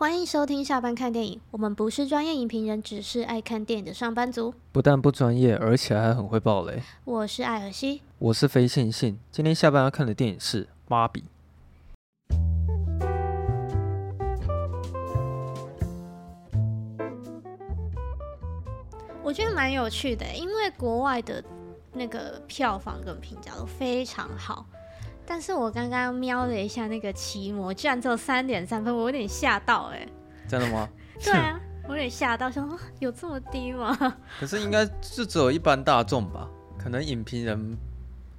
欢迎收听下班看电影。我们不是专业影评人，只是爱看电影的上班族。不但不专业，而且还很会爆雷。我是艾尔西，我是非线性。今天下班要看的电影是《芭比》。我觉得蛮有趣的，因为国外的那个票房跟评价都非常好。但是我刚刚瞄了一下那个奇摩，居然只有三点三分，我有点吓到哎、欸！真的吗？对啊，我有点吓到，想说有这么低吗？可是应该是只有一般大众吧？可能影评人，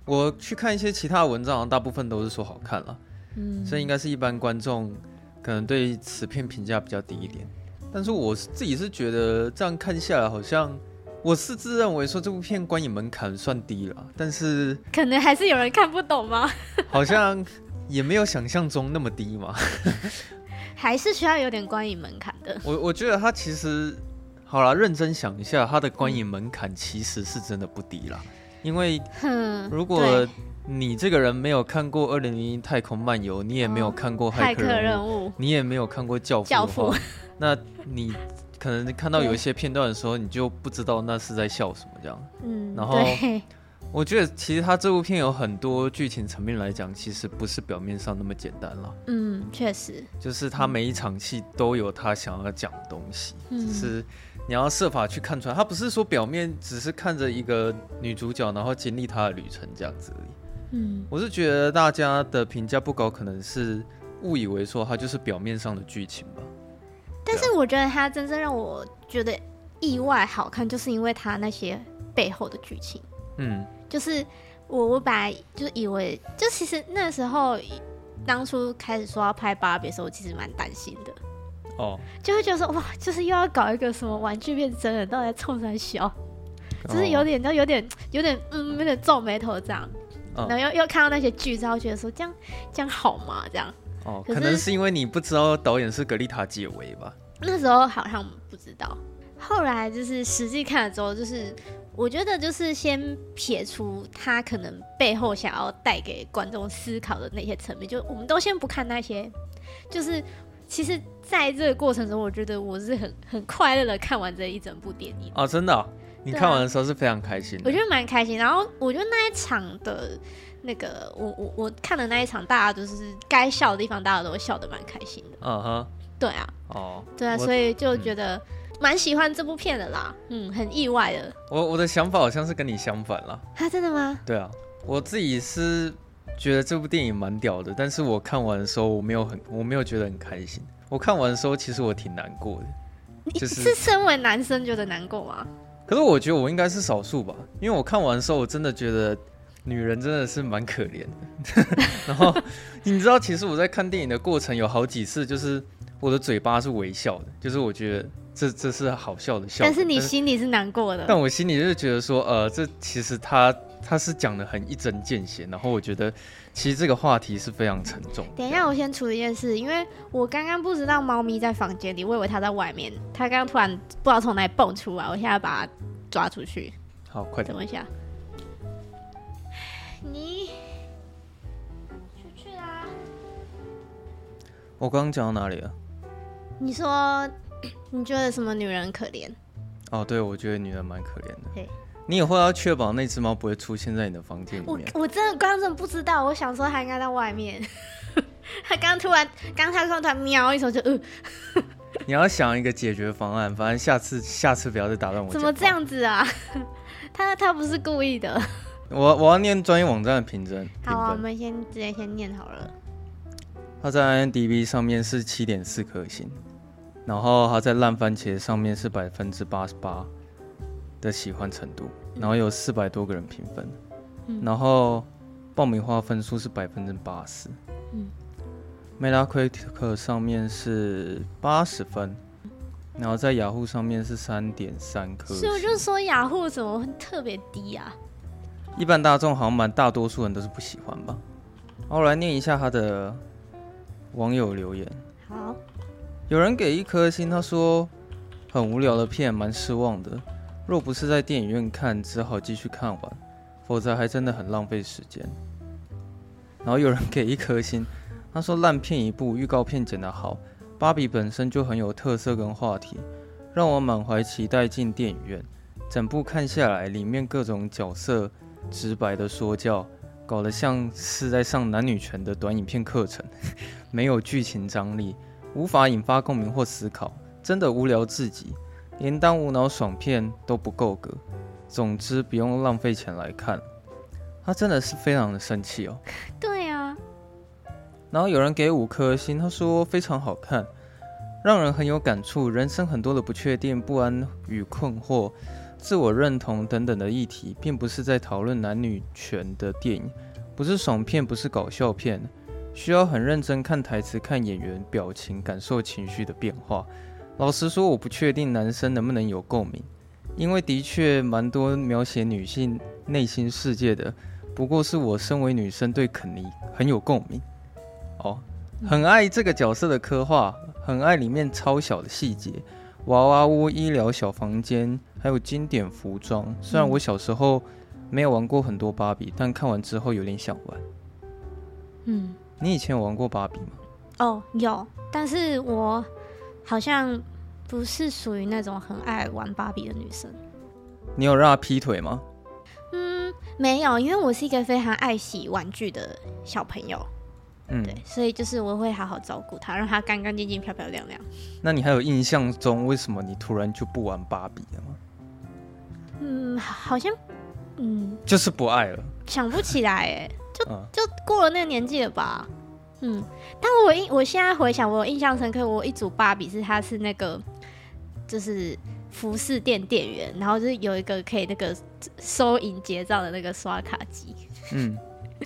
我去看一些其他文章，大部分都是说好看了，嗯，所以应该是一般观众可能对此片评价比较低一点。但是我自己是觉得这样看下来好像。我是自认为说这部片观影门槛算低了，但是可能还是有人看不懂吗？好像也没有想象中那么低嘛，还是需要有点观影门槛的。我我觉得他其实好了，认真想一下，他的观影门槛其实是真的不低啦。因为如果你这个人没有看过《二零零一太空漫游》，你也没有看过《骇客任务》，你也没有看过《》教父，那你。可能看到有一些片段的时候，你就不知道那是在笑什么这样。嗯，然后 我觉得其实他这部片有很多剧情层面来讲，其实不是表面上那么简单了。嗯，确实，就是他每一场戏都有他想要讲的东西，嗯，只是你要设法去看出来。他不是说表面只是看着一个女主角，然后经历她的旅程这样子而已。嗯，我是觉得大家的评价不高，可能是误以为说它就是表面上的剧情吧。但是我觉得它真正让我觉得意外好看，就是因为它那些背后的剧情。嗯，就是我我本来就以为，就其实那时候当初开始说要拍芭比的时候，我其实蛮担心的。哦，就会觉得说哇，就是又要搞一个什么玩具变真人，到底在冲三小，就是有点，就有点有点嗯，有点皱眉头这样。然后又又看到那些剧照，觉得说这样这样好吗？这样。哦，可能是因为你不知道导演是格丽塔·解维吧？那时候好像不知道，后来就是实际看了之后，就是我觉得就是先撇除他可能背后想要带给观众思考的那些层面，就我们都先不看那些，就是其实在这个过程中，我觉得我是很很快乐的看完这一整部电影。哦，真的哦？你看完的时候是非常开心的？我觉得蛮开心。然后我觉得那一场的。那个我我我看的那一场，大家都是该笑的地方，大家都笑得蛮开心的。嗯哼，对啊，哦，对啊，所以就觉得蛮喜欢这部片的啦。嗯，很意外的。我我的想法好像是跟你相反啦。啊，真的吗？对啊，我自己是觉得这部电影蛮屌的，但是我看完的时候我没有很我没有觉得很开心。我看完的时候其实我挺难过的。就是是身为男生觉得难过吗？可是我觉得我应该是少数吧，因为我看完的时候我真的觉得。女人真的是蛮可怜的，然后你知道，其实我在看电影的过程有好几次，就是我的嘴巴是微笑的，就是我觉得这这是好笑的笑，但是你心里是难过的。但，但我心里就是觉得说，呃，这其实他他是讲的很一针见血，然后我觉得其实这个话题是非常沉重。等一下，我先处理一件事，因为我刚刚不知道猫咪在房间里，我以为它在外面，它刚刚突然不知道从哪里蹦出来，我现在把它抓出去。好，快点，等一下。你出去啦！我刚刚讲到哪里了？你说你觉得什么女人可怜？哦，对，我觉得女人蛮可怜的。对，你以后要确保那只猫不会出现在你的房间里面。我我真的刚刚真的不知道，我想说它应该在外面。它刚刚突然，刚它突然喵一声就呃。你要想一个解决方案，反正下次下次不要再打断我。怎么这样子啊？他他不是故意的。我我要念专业网站的评分。好啊，我们先直接先念好了。它在 IMDB 上面是七点四颗星。然后他在烂番茄上面是百分之八十八的喜欢程度，然后有四百多个人评分，嗯、然后爆米花分数是百分之八十，嗯，Metacritic 上面是八十分，然后在雅虎上面是三点三颗星，所以我就说雅虎怎么会特别低啊？一般大众好像蛮大多数人都是不喜欢吧。好，我来念一下他的网友留言。有人给一颗星，他说很无聊的片，蛮失望的。若不是在电影院看，只好继续看完，否则还真的很浪费时间。然后有人给一颗星，他说烂片一部，预告片剪得好，芭比本身就很有特色跟话题，让我满怀期待进电影院。整部看下来，里面各种角色直白的说教，搞得像是在上男女权的短影片课程，没有剧情张力。无法引发共鸣或思考，真的无聊至极，连当无脑爽片都不够格。总之，不用浪费钱来看。他真的是非常的生气哦。对啊。然后有人给五颗星，他说非常好看，让人很有感触。人生很多的不确定、不安与困惑、自我认同等等的议题，并不是在讨论男女权的电影，不是爽片，不是搞笑片。需要很认真看台词、看演员表情、感受情绪的变化。老实说，我不确定男生能不能有共鸣，因为的确蛮多描写女性内心世界的。不过是我身为女生对肯尼很有共鸣。哦，很爱这个角色的刻画，很爱里面超小的细节，娃娃屋、医疗小房间，还有经典服装。虽然我小时候没有玩过很多芭比，但看完之后有点想玩。嗯。你以前有玩过芭比吗？哦，有，但是我好像不是属于那种很爱玩芭比的女生。你有让她劈腿吗？嗯，没有，因为我是一个非常爱洗玩具的小朋友。嗯，对，所以就是我会好好照顾她，让她干干净净、漂漂亮亮。那你还有印象中为什么你突然就不玩芭比了吗？嗯，好像，嗯，就是不爱了，想不起来哎。就就过了那个年纪了吧，嗯，但我印我现在回想，我印象深刻，我一组芭比是她是那个就是服饰店店员，然后就是有一个可以那个收银结账的那个刷卡机，嗯，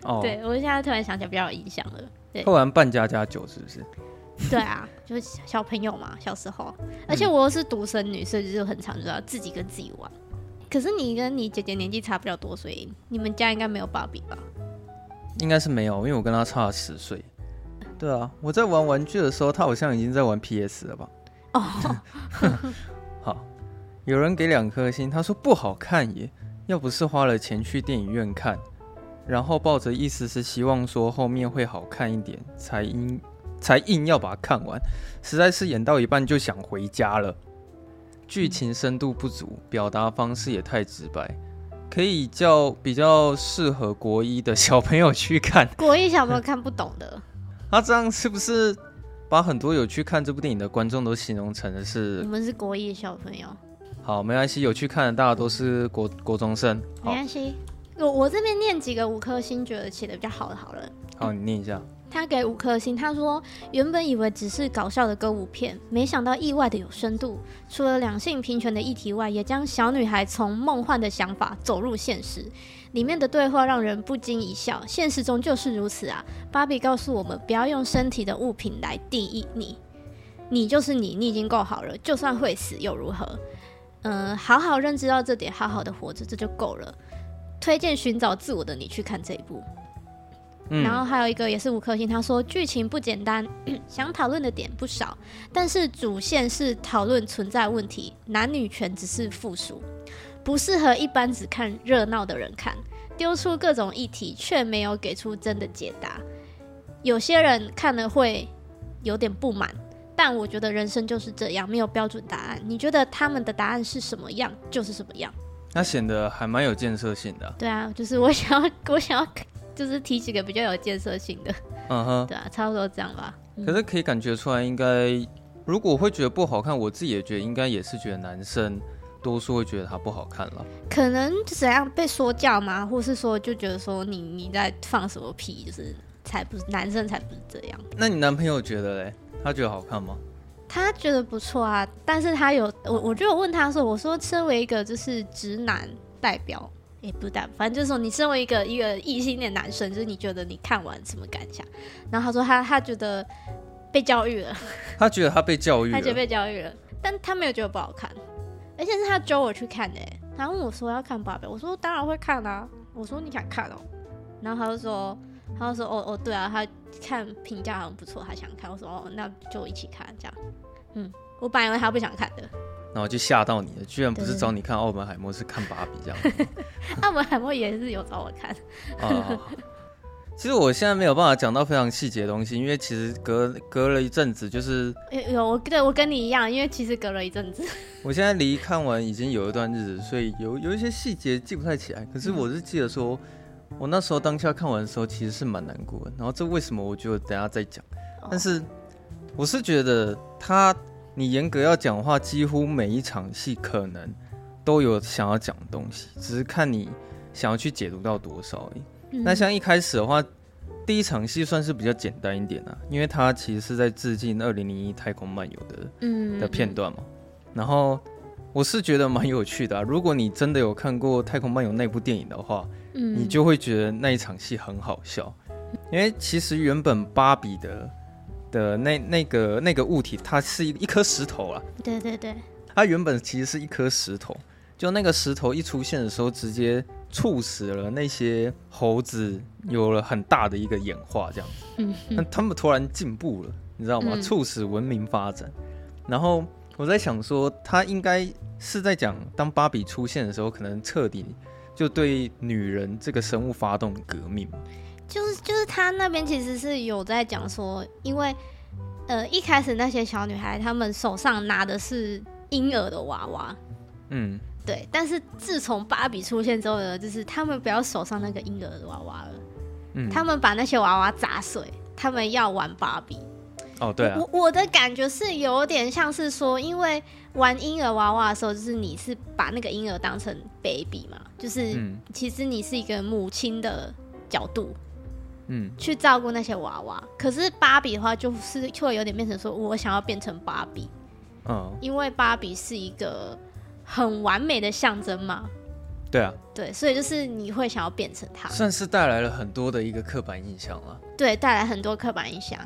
哦，对我现在突然想起来比较有印象了，对，会玩扮家家酒是不是？对啊，就是小朋友嘛，小时候，而且我又是独生女，所以就很常就要自己跟自己玩。可是你跟你姐姐年纪差不了多，所以你们家应该没有芭比吧？应该是没有，因为我跟他差了十岁。对啊，我在玩玩具的时候，他好像已经在玩 PS 了吧？哦，好，有人给两颗星，他说不好看耶，要不是花了钱去电影院看，然后抱着意思是希望说后面会好看一点，才应才硬要把它看完，实在是演到一半就想回家了，剧情深度不足，表达方式也太直白。可以叫比较适合国一的小朋友去看，国一小朋友看不懂的。他 这样是不是把很多有去看这部电影的观众都形容成的是？我们是国一小朋友。好，没关系，有去看的大家都是国国中生。没关系，我我这边念几个五颗星，觉得写的比较好的，好了。好，你念一下。他给五颗星，他说原本以为只是搞笑的歌舞片，没想到意外的有深度。除了两性平权的议题外，也将小女孩从梦幻的想法走入现实。里面的对话让人不禁一笑，现实中就是如此啊！芭比告诉我们，不要用身体的物品来定义你，你就是你，你已经够好了，就算会死又如何？嗯，好好认知到这点，好好的活着，这就够了。推荐寻找自我的你去看这一部。然后还有一个也是五颗星，他说剧情不简单，想讨论的点不少，但是主线是讨论存在问题，男女权只是附属，不适合一般只看热闹的人看，丢出各种议题却没有给出真的解答，有些人看了会有点不满，但我觉得人生就是这样，没有标准答案，你觉得他们的答案是什么样就是什么样，那显得还蛮有建设性的。对啊，就是我想要，我想要。就是提几个比较有建设性的，嗯哼，对啊，差不多这样吧。可是可以感觉出来，应该如果会觉得不好看，我自己也觉得应该也是觉得男生多数会觉得他不好看了。可能就怎样被说教吗？或是说就觉得说你你在放什么屁？就是才不是男生才不是这样。那你男朋友觉得嘞？他觉得好看吗？他觉得不错啊，但是他有我，我就有问他说，我说身为一个就是直男代表，也、欸、不代表，反正就是说你身为一个一个异性恋男生，就是你觉得你看完什么感想？然后他说他他觉得被教育了，他觉得他被教育了，他觉得被教育了，但他没有觉得不好看，而且是他揪我去看的，他问我说要看芭比，我说当然会看啊，我说你想看哦，然后他就说。他就说：“哦哦，对啊，他看评价好像不错，他想看。”我说：“哦，那就一起看这样。”嗯，我本来以为他不想看的，然后就吓到你了，居然不是找你看奥本海默，是看芭比这样。澳门海默也是有找我看。哦，其实我现在没有办法讲到非常细节的东西，因为其实隔隔了一阵子，就是有我对我跟你一样，因为其实隔了一阵子。我现在离看完已经有一段日子，所以有有一些细节记不太起来。可是我是记得说。嗯我那时候当下看完的时候，其实是蛮难过的。然后这为什么？我就等下再讲。但是我是觉得他，你严格要讲的话，几乎每一场戏可能都有想要讲的东西，只是看你想要去解读到多少而已。嗯。那像一开始的话，第一场戏算是比较简单一点啊，因为它其实是在致敬《二零零一太空漫游》的嗯的片段嘛。然后我是觉得蛮有趣的啊。如果你真的有看过《太空漫游》那部电影的话，你就会觉得那一场戏很好笑，因为其实原本芭比的的那那个那个物体，它是一一颗石头啊。对对对，它原本其实是一颗石头，就那个石头一出现的时候，直接促使了那些猴子有了很大的一个演化，这样子。嗯，那他们突然进步了，你知道吗？促使文明发展。然后我在想说，他应该是在讲，当芭比出现的时候，可能彻底。就对女人这个生物发动革命，就是就是他那边其实是有在讲说，因为呃一开始那些小女孩她们手上拿的是婴儿的娃娃，嗯，对，但是自从芭比出现之后呢，就是他们不要手上那个婴儿的娃娃了，嗯，他们把那些娃娃砸碎，他们要玩芭比。哦，对啊，我我的感觉是有点像是说，因为玩婴儿娃娃的时候，就是你是把那个婴儿当成 baby 嘛，就是其实你是一个母亲的角度，嗯，去照顾那些娃娃。可是芭比的话，就是就会有点变成说我想要变成芭比，嗯，因为芭比是一个很完美的象征嘛。对啊，对，所以就是你会想要变成她，算是带来了很多的一个刻板印象了。对，带来很多刻板印象。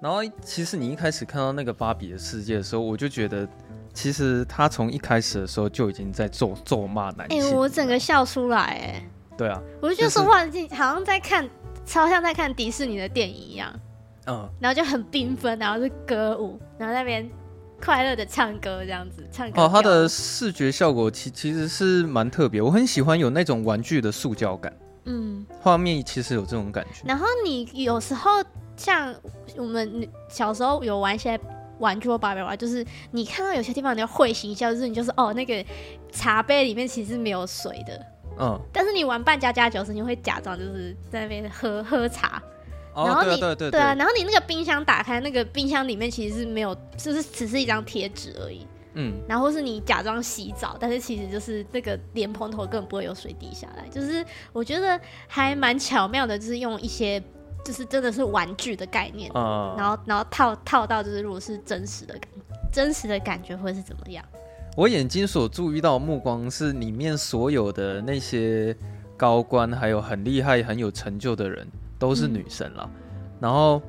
然后，其实你一开始看到那个芭比的世界的时候，我就觉得，其实他从一开始的时候就已经在咒咒骂男性。哎、欸，我整个笑出来，哎。对啊。我就觉得说话好像在看，超像在看迪士尼的电影一样。嗯。然后就很缤纷，然后是歌舞，然后那边快乐的唱歌，这样子唱歌。哦，它的视觉效果其其实是蛮特别，我很喜欢有那种玩具的塑胶感。嗯。画面其实有这种感觉。然后你有时候。像我们小时候有玩一些玩具或芭比娃娃，就是你看到有些地方你要会心一笑，就是你就是哦，那个茶杯里面其实没有水的，嗯，但是你玩扮家家酒时，你会假装就是在那边喝喝茶，然后你、哦、对、啊、对、对、对、对啊，然后你那个冰箱打开，那个冰箱里面其实是没有，就是只是一张贴纸而已，嗯，然后是你假装洗澡，但是其实就是那个莲蓬头根本不会有水滴下来，就是我觉得还蛮巧妙的，就是用一些。就是真的是玩具的概念，嗯、然后然后套套到就是如果是真实的感，真实的感觉会是怎么样？我眼睛所注意到的目光是里面所有的那些高官，还有很厉害、很有成就的人都是女生了，嗯、然后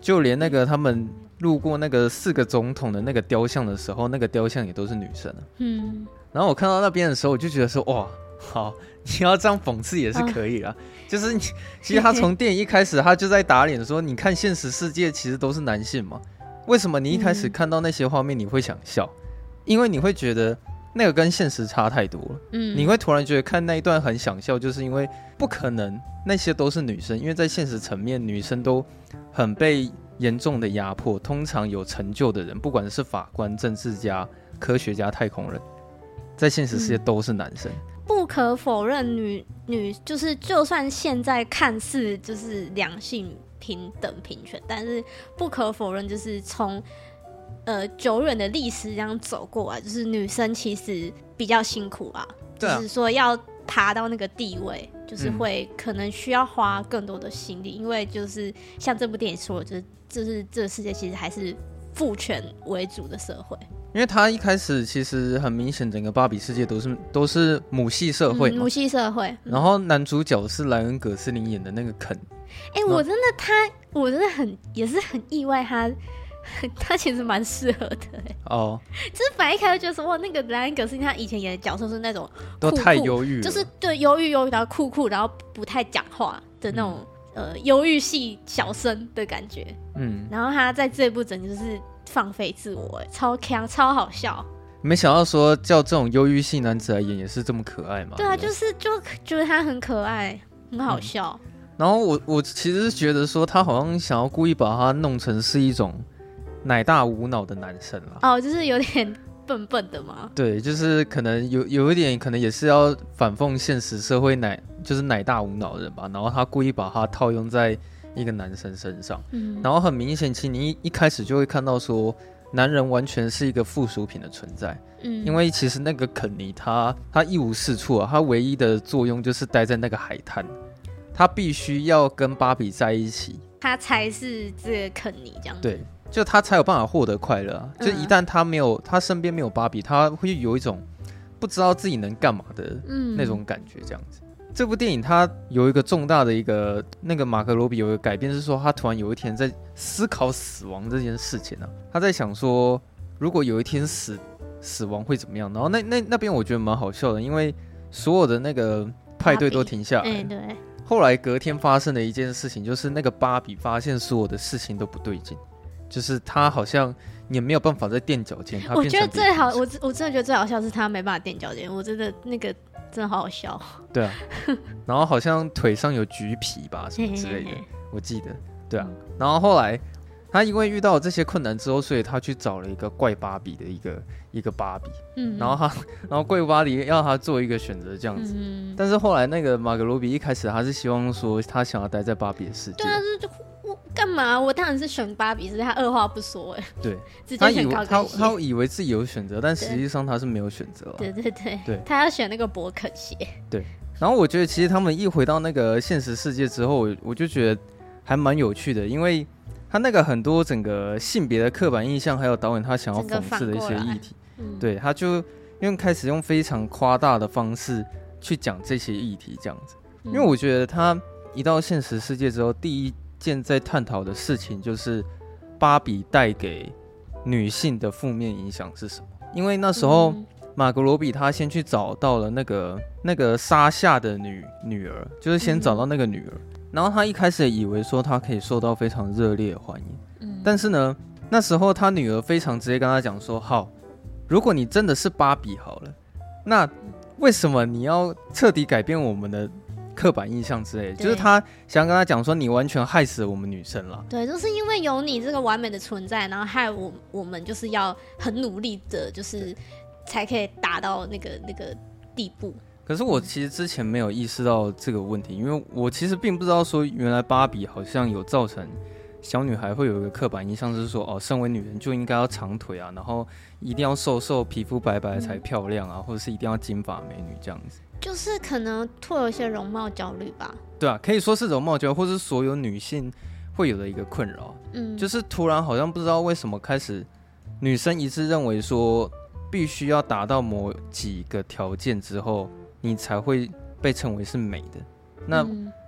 就连那个他们路过那个四个总统的那个雕像的时候，那个雕像也都是女生。嗯，然后我看到那边的时候，我就觉得说哇，好，你要这样讽刺也是可以啦。啊就是你，其实他从电影一开始，他就在打脸说：“你看现实世界其实都是男性嘛，为什么你一开始看到那些画面你会想笑？因为你会觉得那个跟现实差太多了。嗯，你会突然觉得看那一段很想笑，就是因为不可能那些都是女生，因为在现实层面，女生都很被严重的压迫。通常有成就的人，不管是法官、政治家、科学家、太空人，在现实世界都是男生。”不可否认女，女女就是，就算现在看似就是两性平等平权，但是不可否认，就是从呃久远的历史这样走过来，就是女生其实比较辛苦啊，就是说要爬到那个地位，就是会可能需要花更多的心力，因为就是像这部电影说，就是就是这个世界其实还是父权为主的社会。因为他一开始其实很明显，整个芭比世界都是都是母系社会，母系社会。然后男主角是莱恩·葛斯林演的那个肯。哎，我真的他，我真的很也是很意外他，他 他其实蛮适合的哎。哦，就是反一开始觉得说哇，那个莱恩·葛斯林他以前演的角色是那种都太忧郁，就是对忧郁忧郁到酷酷，然后不太讲话的那种、嗯、呃忧郁系小生的感觉。嗯，然后他在这部整就是。放飞自我，哎，超强，超好笑。没想到说叫这种忧郁系男子来演也是这么可爱嘛？对啊，就是就觉得他很可爱，很好笑。嗯、然后我我其实是觉得说他好像想要故意把他弄成是一种奶大无脑的男生了。哦，就是有点笨笨的嘛。对，就是可能有有一点，可能也是要反讽现实社会奶就是奶大无脑的人吧。然后他故意把他套用在。一个男生身上，嗯，然后很明显，其实你一一开始就会看到说，男人完全是一个附属品的存在，嗯，因为其实那个肯尼他他一无是处啊，他唯一的作用就是待在那个海滩，他必须要跟芭比在一起，他才是这个肯尼这样，对，就他才有办法获得快乐啊，就一旦他没有，他身边没有芭比，他会有一种不知道自己能干嘛的那种感觉，这样子。这部电影它有一个重大的一个那个马克罗比有一个改变，是说他突然有一天在思考死亡这件事情呢、啊。他在想说，如果有一天死死亡会怎么样？然后那那那边我觉得蛮好笑的，因为所有的那个派对都停下来。对。后来隔天发生的一件事情，就是那个芭比发现所有的事情都不对劲，就是他好像也没有办法再垫脚尖。我觉得最好，我我真的觉得最好笑是他没办法垫脚尖。我真的那个。真的好好笑，对啊，然后好像腿上有橘皮吧，什么之类的，我记得，对啊，然后后来他因为遇到这些困难之后，所以他去找了一个怪芭比的一个一个芭比，嗯，然后他，然后怪芭比要他做一个选择这样子，嗯，但是后来那个马格罗比一开始他是希望说他想要待在芭比的世界，对啊，就。干嘛？我当然是选芭比，是他二话不说哎。对，他以为他他以为自己有选择，但实际上他是没有选择。对对对对，他要选那个博肯鞋。对，然后我觉得其实他们一回到那个现实世界之后，我就觉得还蛮有趣的，因为他那个很多整个性别的刻板印象，还有导演他想要讽刺的一些议题，嗯、对，他就因为开始用非常夸大的方式去讲这些议题，这样子。因为我觉得他一到现实世界之后，第一。现在探讨的事情就是芭比带给女性的负面影响是什么？因为那时候马格罗比他先去找到了那个那个沙夏的女女儿，就是先找到那个女儿，然后他一开始以为说他可以受到非常热烈的欢迎，但是呢，那时候他女儿非常直接跟他讲说：“好，如果你真的是芭比好了，那为什么你要彻底改变我们的？”刻板印象之类的，就是他想跟他讲说，你完全害死了我们女生了。对，就是因为有你这个完美的存在，然后害我我们就是要很努力的，就是才可以达到那个那个地步。可是我其实之前没有意识到这个问题，因为我其实并不知道说，原来芭比好像有造成小女孩会有一个刻板印象，就是说哦，身为女人就应该要长腿啊，然后一定要瘦瘦、皮肤白白才漂亮啊，嗯、或者是一定要金发美女这样子。就是可能会有一些容貌焦虑吧，对啊，可以说是容貌焦虑，或是所有女性会有的一个困扰。嗯，就是突然好像不知道为什么开始，女生一致认为说，必须要达到某几个条件之后，你才会被称为是美的。那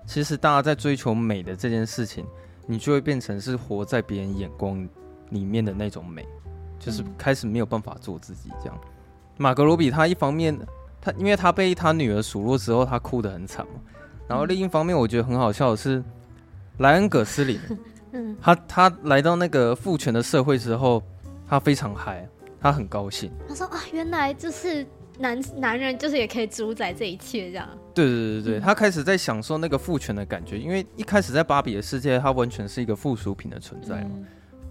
其实大家在追求美的这件事情，你就会变成是活在别人眼光里面的那种美，就是开始没有办法做自己这样。马格罗比他一方面。他因为他被他女儿数落之后，他哭得很惨嘛。然后另一方面，我觉得很好笑的是，莱恩·葛斯林，他他来到那个父权的社会之后，他非常嗨，他很高兴。他说啊，原来就是男男人就是也可以主宰这一切这样。对对对对，他开始在享受那个父权的感觉，因为一开始在芭比的世界，他完全是一个附属品的存在嘛。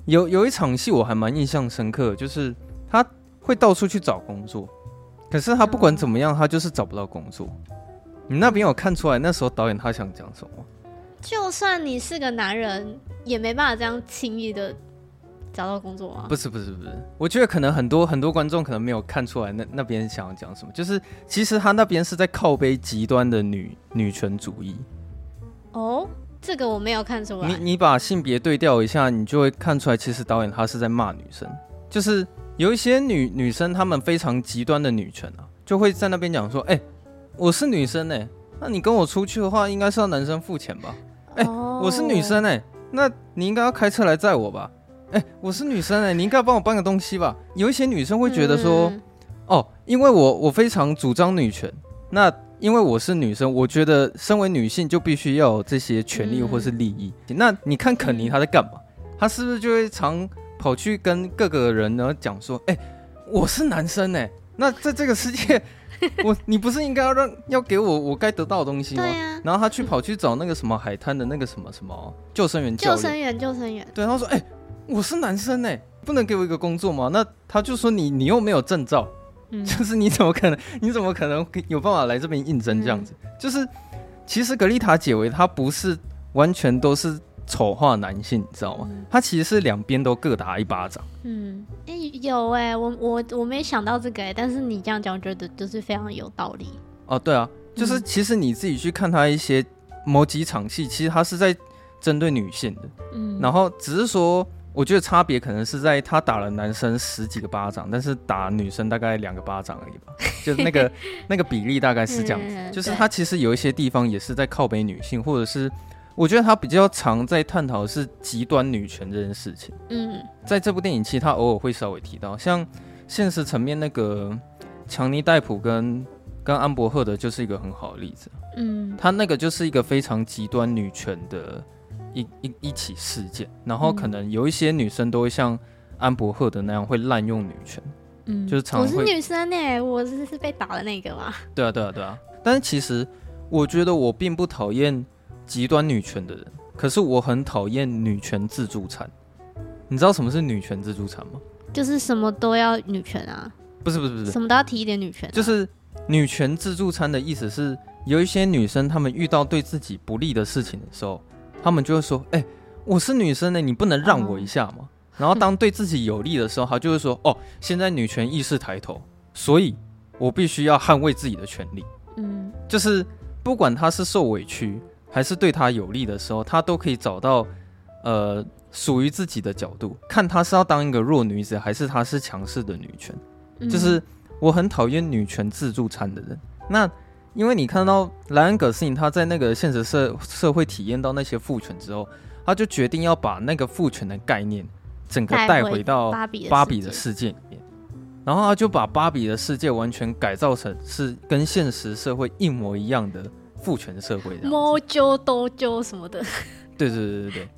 有有一场戏我还蛮印象深刻，就是他会到处去找工作。可是他不管怎么样，他就是找不到工作。你那边有看出来那时候导演他想讲什么？就算你是个男人，也没办法这样轻易的找到工作啊。不是不是不是，我觉得可能很多很多观众可能没有看出来那那边想要讲什么。就是其实他那边是在靠背极端的女女权主义。哦，这个我没有看出来。你你把性别对调一下，你就会看出来，其实导演他是在骂女生，就是有一些女女生，她们非常极端的女权啊，就会在那边讲说，哎、欸，我是女生哎、欸，那你跟我出去的话，应该是要男生付钱吧？哎、欸，oh. 我是女生哎、欸，那你应该要开车来载我吧？哎、欸，我是女生哎、欸，你应该要帮我搬个东西吧？有一些女生会觉得说，嗯、哦，因为我我非常主张女权，那。因为我是女生，我觉得身为女性就必须要有这些权利或是利益。嗯、那你看肯尼他在干嘛？他是不是就会常跑去跟各个人呢讲说：“哎、欸，我是男生哎、欸，那在这个世界，我你不是应该要让要给我我该得到的东西吗？”对啊、然后他去跑去找那个什么海滩的那个什么什么救生员救生员救生员。对，他说：“哎、欸，我是男生哎、欸，不能给我一个工作吗？”那他就说你：“你你又没有证照。”就是你怎么可能？你怎么可能有办法来这边应征这样子？嗯、就是其实格丽塔解围她不是完全都是丑化男性，你知道吗？她、嗯、其实是两边都各打一巴掌。嗯，哎、欸，有哎、欸，我我我没想到这个哎、欸，但是你这样讲，我觉得就是非常有道理。哦，对啊，就是其实你自己去看他一些某几场戏，其实他是在针对女性的。嗯，然后只是说。我觉得差别可能是在他打了男生十几个巴掌，但是打女生大概两个巴掌而已吧，就那个那个比例大概是这样子。嗯、就是他其实有一些地方也是在靠北女性，或者是我觉得他比较常在探讨的是极端女权这件事情。嗯，在这部电影其实他偶尔会稍微提到，像现实层面那个强尼戴普跟跟安伯赫德就是一个很好的例子。嗯，他那个就是一个非常极端女权的。一一一起事件，然后可能有一些女生都会像安伯赫德那样会滥用女权，嗯，就是常常，我是女生呢、欸，我是是被打的那个吗？对啊，对啊，对啊。但是其实我觉得我并不讨厌极端女权的人，可是我很讨厌女权自助餐。你知道什么是女权自助餐吗？就是什么都要女权啊？不是不是不是，什么都要提一点女权、啊。就是女权自助餐的意思是，有一些女生她们遇到对自己不利的事情的时候。她们就会说：“哎、欸，我是女生呢，你不能让我一下吗？” oh. 然后当对自己有利的时候，她就会说：“哦，现在女权意识抬头，所以我必须要捍卫自己的权利。”嗯，就是不管她是受委屈还是对他有利的时候，他都可以找到呃属于自己的角度，看他是要当一个弱女子，还是他是强势的女权。嗯、就是我很讨厌女权自助餐的人。那。因为你看到莱恩·葛斯林他在那个现实社社会体验到那些父权之后，他就决定要把那个父权的概念整个带回到芭比的世界里面，然后他就把芭比的世界完全改造成是跟现实社会一模一样的父权社会，摸揪逗揪什么的。对对对对对。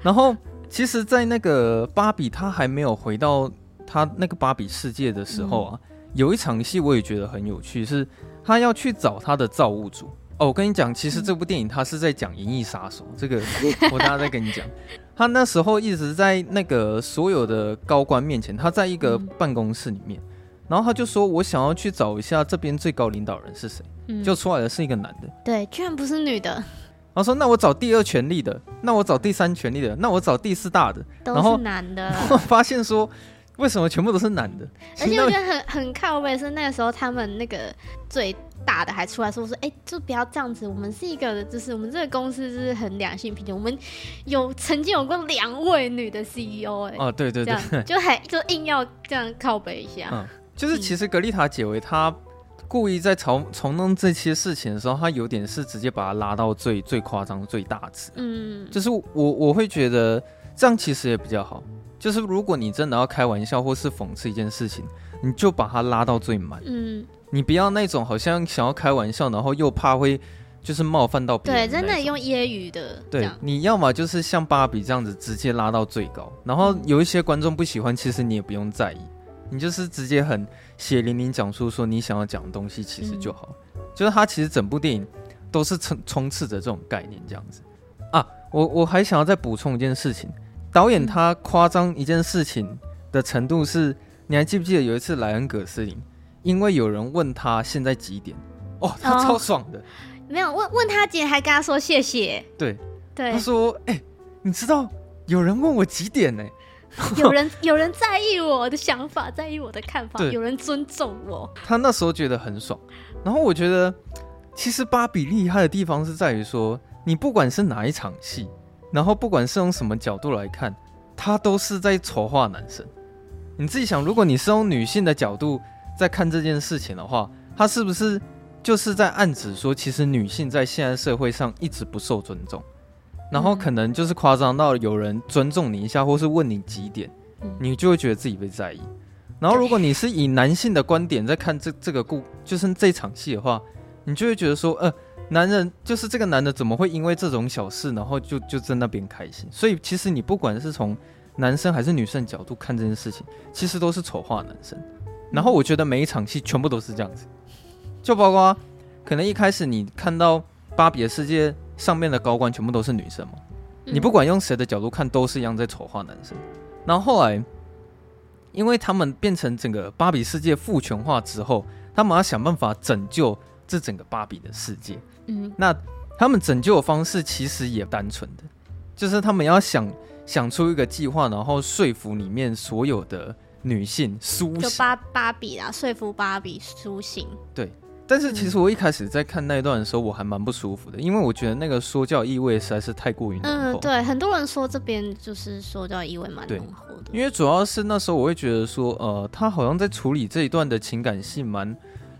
然后其实，在那个芭比他还没有回到他那个芭比世界的时候啊，嗯、有一场戏我也觉得很有趣是。他要去找他的造物主哦，我跟你讲，其实这部电影他是在讲《银翼杀手》，这个 我等下再跟你讲。他那时候一直在那个所有的高官面前，他在一个办公室里面，然后他就说：“我想要去找一下这边最高领导人是谁。”就出来的是一个男的，对，居然不是女的。然后说：“那我找第二权力的，那我找第三权力的，那我找第四大的，都是男的。”发现说。为什么全部都是男的？而且我觉得很很靠背，是那个时候他们那个最大的还出来说说，哎、欸，就不要这样子。我们是一个，就是我们这个公司是很两性平等。我们有曾经有过两位女的 CEO，哎，哦，对对对，就还就硬要这样靠背一下。嗯，就是其实格丽塔解围她故意在嘲嘲弄这些事情的时候，她有点是直接把它拉到最最夸张、最大值。嗯，就是我我会觉得这样其实也比较好。就是如果你真的要开玩笑或是讽刺一件事情，你就把它拉到最满。嗯，你不要那种好像想要开玩笑，然后又怕会就是冒犯到别人。对，真的用揶揄的。对，你要么就是像芭比这样子直接拉到最高，然后有一些观众不喜欢，其实你也不用在意，你就是直接很血淋淋讲出说你想要讲的东西，其实就好。嗯，就是他其实整部电影都是充充斥着这种概念这样子啊。我我还想要再补充一件事情。导演他夸张一件事情的程度是，你还记不记得有一次莱恩·葛斯林，因为有人问他现在几点，哦，他超爽的，哦、没有问问他几点，还跟他说谢谢，对对，他说，哎、欸，你知道有人问我几点呢？有人有人在意我的想法，在意我的看法，有人尊重我，他那时候觉得很爽。然后我觉得，其实芭比厉害的地方是在于说。你不管是哪一场戏，然后不管是用什么角度来看，他都是在丑化男生。你自己想，如果你是用女性的角度在看这件事情的话，他是不是就是在暗指说，其实女性在现在社会上一直不受尊重，然后可能就是夸张到有人尊重你一下，或是问你几点，你就会觉得自己被在意。然后如果你是以男性的观点在看这这个故，就是这场戏的话，你就会觉得说，呃，男人就是这个男的怎么会因为这种小事，然后就就在那边开心？所以其实你不管是从男生还是女生角度看这件事情，其实都是丑化男生。然后我觉得每一场戏全部都是这样子，就包括可能一开始你看到芭比的世界上面的高官全部都是女生嘛，你不管用谁的角度看都是一样在丑化男生。然后后来，因为他们变成整个芭比世界父权化之后，他们要想办法拯救这整个芭比的世界。嗯，那他们拯救的方式其实也单纯的，就是他们要想。想出一个计划，然后说服里面所有的女性苏醒，就芭芭比啦，说服芭比苏醒。对，但是其实我一开始在看那一段的时候，我还蛮不舒服的，因为我觉得那个说教意味实在是太过于浓厚。嗯，对，很多人说这边就是说教意味蛮浓厚的。因为主要是那时候我会觉得说，呃，他好像在处理这一段的情感戏蛮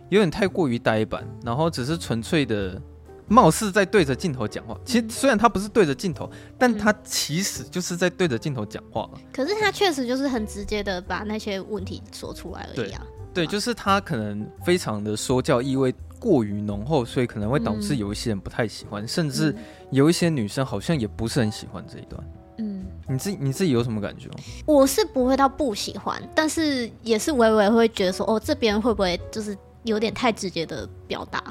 有点太过于呆板，然后只是纯粹的。貌似在对着镜头讲话，其实虽然他不是对着镜头，但他其实就是在对着镜头讲话。可是他确实就是很直接的把那些问题说出来而已啊。对，就是他可能非常的说教意味过于浓厚，所以可能会导致有一些人不太喜欢，甚至有一些女生好像也不是很喜欢这一段。嗯，你自己你自己有什么感觉吗？我是不会到不喜欢，但是也是微微会觉得说，哦，这边会不会就是有点太直接的表达？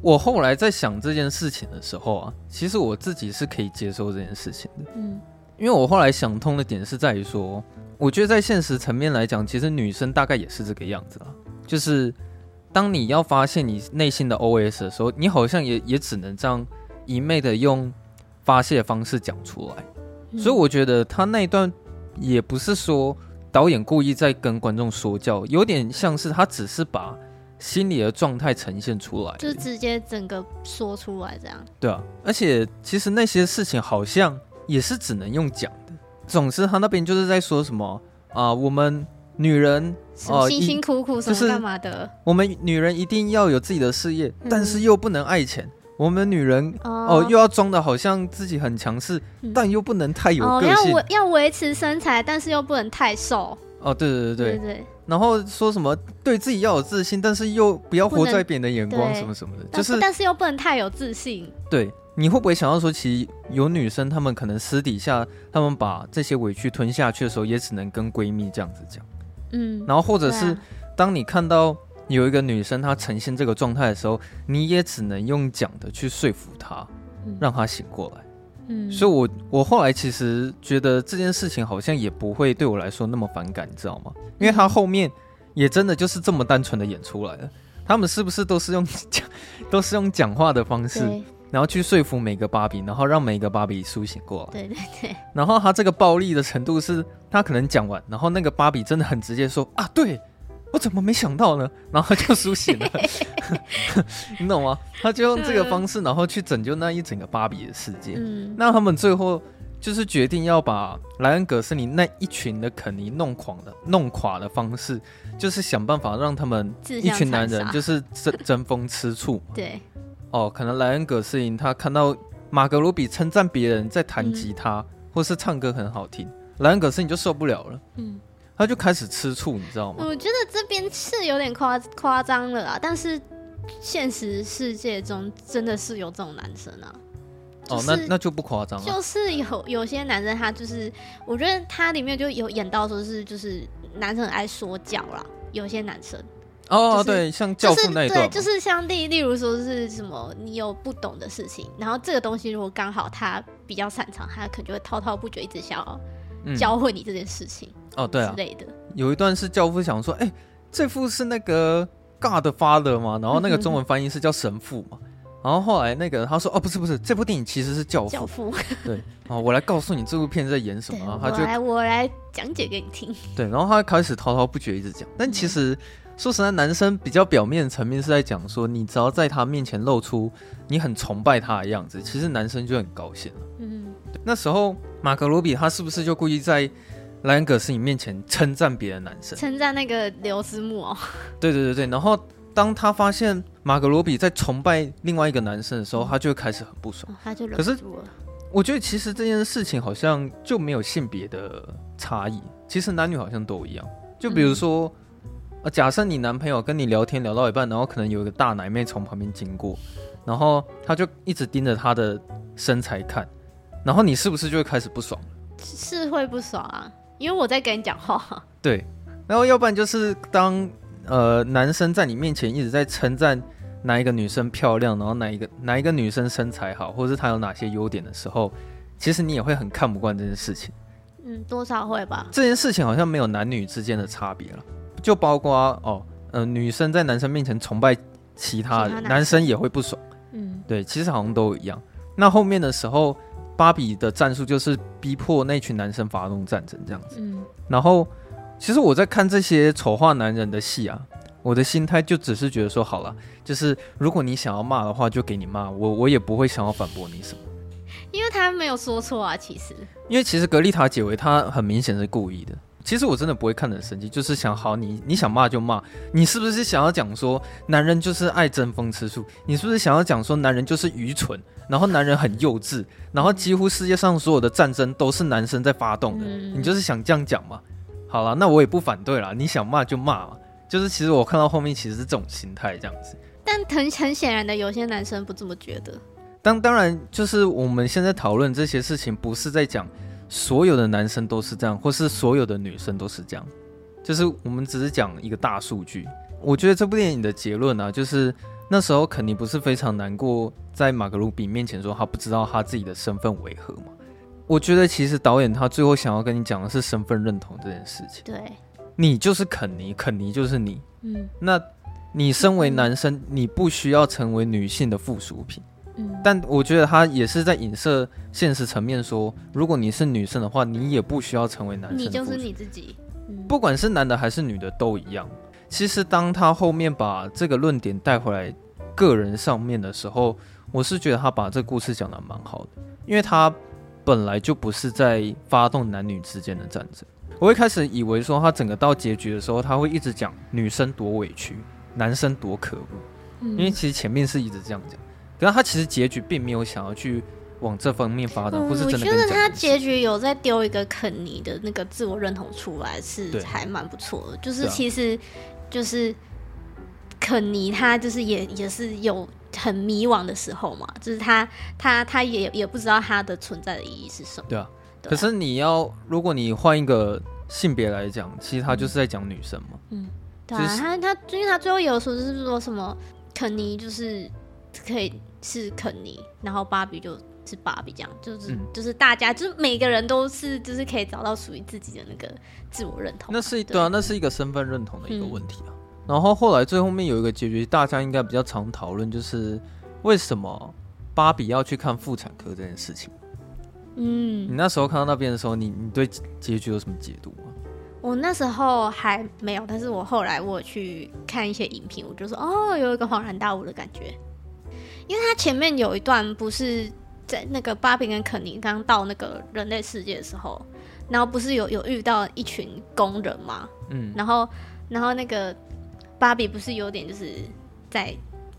我后来在想这件事情的时候啊，其实我自己是可以接受这件事情的。嗯，因为我后来想通的点是在于说，我觉得在现实层面来讲，其实女生大概也是这个样子啊。就是当你要发现你内心的 OS 的时候，你好像也也只能这样一昧的用发泄的方式讲出来。嗯。所以我觉得他那一段也不是说导演故意在跟观众说教，有点像是他只是把。心理的状态呈现出来，就直接整个说出来这样。对啊，而且其实那些事情好像也是只能用讲的。总之，他那边就是在说什么啊、呃，我们女人啊，辛辛苦苦什么干嘛的？就是、我们女人一定要有自己的事业，嗯、但是又不能爱钱。我们女人哦、呃，又要装的好像自己很强势，嗯、但又不能太有个性。哦、要维要维持身材，但是又不能太瘦。哦，对对对对，对对然后说什么对自己要有自信，但是又不要活在别人的眼光什么什么的，就是但是又不能太有自信。对，你会不会想到说，其实有女生她们可能私底下，她们把这些委屈吞下去的时候，也只能跟闺蜜这样子讲。嗯，然后或者是、啊、当你看到有一个女生她呈现这个状态的时候，你也只能用讲的去说服她，让她醒过来。嗯，所以我，我我后来其实觉得这件事情好像也不会对我来说那么反感，你知道吗？因为她后面也真的就是这么单纯的演出来了。他们是不是都是用讲，都是用讲话的方式，对然后去说服每个芭比，然后让每个芭比苏醒过来？对对对。然后他这个暴力的程度是，他可能讲完，然后那个芭比真的很直接说啊，对。我怎么没想到呢？然后他就苏醒了，你懂吗？他就用这个方式，然后去拯救那一整个芭比的世界。嗯，那他们最后就是决定要把莱恩·葛斯林那一群的肯尼弄垮的弄垮的方式，就是想办法让他们一群男人就是争争风吃醋。对，哦，可能莱恩·葛斯林他看到马格鲁比称赞别人在弹吉他、嗯、或是唱歌很好听，莱恩·葛斯林就受不了了。嗯。他就开始吃醋，你知道吗？我觉得这边是有点夸夸张了啊，但是现实世界中真的是有这种男生啊。哦，那那就不夸张了。就是有有些男生，他就是我觉得他里面就有演到说是就是男生很爱说教啦，有些男生。哦，就是、对，像教父那一段，对，就是像例例如说是什么，你有不懂的事情，然后这个东西如果刚好他比较擅长，他可能就会滔滔不绝，一直想要教会你这件事情。嗯哦，对啊，之类的。有一段是教父想说，哎、欸，这副是那个 God Father 嘛？然后那个中文翻译是叫神父嘛。然后后来那个他说，哦，不是不是，这部电影其实是教父。教父。对，哦，我来告诉你这部片在演什么。他就来，我来讲解给你听。对，然后他开始滔滔不绝一直讲，但其实说实在，男生比较表面层面是在讲说，你只要在他面前露出你很崇拜他的样子，其实男生就很高兴了。嗯，那时候马格罗比他是不是就故意在莱恩·葛斯你面前称赞别的男生？称赞那个刘思慕哦。对对对对，然后当他发现马格罗比在崇拜另外一个男生的时候，他就会开始很不爽。哦、他就可是我觉得其实这件事情好像就没有性别的差异，其实男女好像都一样。就比如说。嗯呃，假设你男朋友跟你聊天聊到一半，然后可能有一个大奶妹从旁边经过，然后他就一直盯着他的身材看，然后你是不是就会开始不爽？是会不爽啊，因为我在跟你讲话。对，然后要不然就是当呃男生在你面前一直在称赞哪一个女生漂亮，然后哪一个哪一个女生身材好，或者是她有哪些优点的时候，其实你也会很看不惯这件事情。嗯，多少会吧。这件事情好像没有男女之间的差别了。就包括哦，呃，女生在男生面前崇拜其他人，男生也会不爽。嗯，对，其实好像都一样。那后面的时候，芭比的战术就是逼迫那群男生发动战争这样子。嗯，然后其实我在看这些丑化男人的戏啊，我的心态就只是觉得说，好了，就是如果你想要骂的话，就给你骂，我我也不会想要反驳你什么。因为他没有说错啊，其实。因为其实格丽塔解围，他很明显是故意的。其实我真的不会看得很生气，就是想好你，你想骂就骂，你是不是想要讲说男人就是爱争风吃醋？你是不是想要讲说男人就是愚蠢，然后男人很幼稚，然后几乎世界上所有的战争都是男生在发动的？你就是想这样讲嘛？好了，那我也不反对了，你想骂就骂嘛。就是其实我看到后面其实是这种心态这样子，但很很显然的，有些男生不这么觉得。当当然，就是我们现在讨论这些事情，不是在讲。所有的男生都是这样，或是所有的女生都是这样，就是我们只是讲一个大数据。我觉得这部电影的结论啊，就是那时候肯尼不是非常难过，在马格鲁比面前说他不知道他自己的身份为何吗？我觉得其实导演他最后想要跟你讲的是身份认同这件事情。对，你就是肯尼，肯尼就是你。嗯，那你身为男生，你不需要成为女性的附属品。但我觉得他也是在影射现实层面，说如果你是女生的话，你也不需要成为男生。你就是你自己，不管是男的还是女的都一样。其实当他后面把这个论点带回来个人上面的时候，我是觉得他把这故事讲的蛮好的，因为他本来就不是在发动男女之间的战争。我一开始以为说他整个到结局的时候，他会一直讲女生多委屈，男生多可恶，因为其实前面是一直这样讲。可是他其实结局并没有想要去往这方面发展，或是真的。我觉得他结局有在丢一个肯尼的那个自我认同出来，是还蛮不错的。就是其实，就是肯尼他就是也也是有很迷惘的时候嘛，就是他他他也也不知道他的存在的意义是什么。对啊。可是你要，如果你换一个性别来讲，其实他就是在讲女生嘛。嗯。对啊，他他因为他最后有说就是说什么肯尼就是可以。是肯尼，然后芭比就是芭比，这样就是、嗯、就是大家就是每个人都是就是可以找到属于自己的那个自我认同。那是对啊，那是一个身份认同的一个问题啊。嗯、然后后来最后面有一个结局，大家应该比较常讨论，就是为什么芭比要去看妇产科这件事情。嗯，你那时候看到那边的时候，你你对结局有什么解读吗？我那时候还没有，但是我后来我去看一些影评，我就说哦，有一个恍然大悟的感觉。因为他前面有一段不是在那个芭比跟肯尼刚到那个人类世界的时候，然后不是有有遇到一群工人嘛，嗯，然后然后那个芭比不是有点就是在。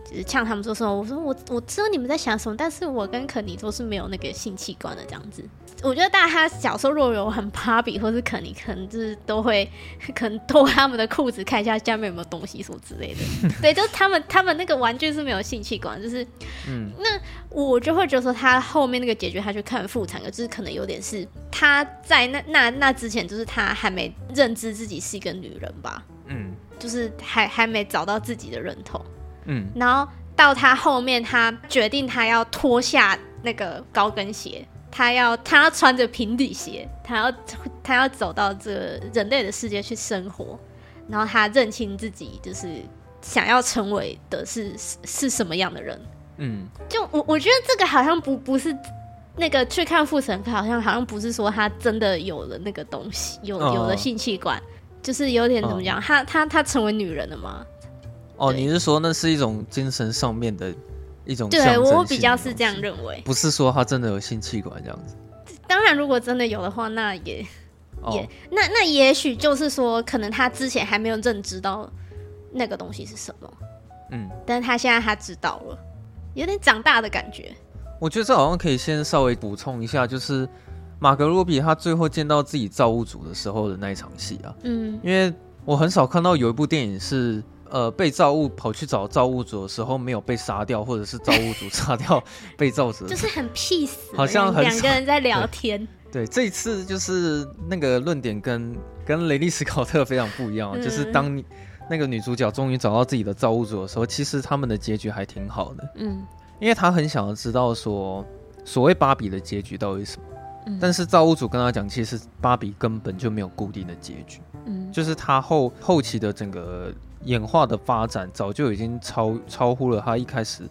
就是呛他们说什么？我说我我知道你们在想什么，但是我跟肯尼都是没有那个性器官的这样子。我觉得大家小时候若有很芭比或是肯尼，可能就是都会可能脱他们的裤子看一下下面有没有东西什么之类的。对，就是他们他们那个玩具是没有性器官，就是嗯，那我就会觉得说他后面那个结局，他去看妇产科，就是可能有点是他在那那那之前，就是他还没认知自己是一个女人吧，嗯，就是还还没找到自己的认同。嗯，然后到他后面，他决定他要脱下那个高跟鞋，他要他要穿着平底鞋，他要他要走到这个人类的世界去生活，然后他认清自己，就是想要成为的是是什么样的人。嗯，就我我觉得这个好像不不是那个去看妇产科，好像好像不是说他真的有了那个东西，有有了性器官。就是有点怎么讲？他他他成为女人了吗？哦，你是说那是一种精神上面的一种？对，我比较是这样认为，不是说他真的有性器官这样子。当然，如果真的有的话，那也、哦、也那那也许就是说，可能他之前还没有认知到那个东西是什么。嗯，但是她现在他知道了，有点长大的感觉。我觉得这好像可以先稍微补充一下，就是马格罗比他最后见到自己造物主的时候的那一场戏啊。嗯，因为我很少看到有一部电影是。呃，被造物跑去找造物主的时候，没有被杀掉，或者是造物主 杀掉被造者，就是很 peace，好像很两个人在聊天。对，这一次就是那个论点跟跟雷利斯考特非常不一样，嗯、就是当你那个女主角终于找到自己的造物主的时候，其实他们的结局还挺好的。嗯，因为她很想要知道说，所谓芭比的结局到底是什么。嗯、但是造物主跟她讲，其实芭比根本就没有固定的结局。嗯，就是她后后期的整个。演化的发展早就已经超超乎了他一开始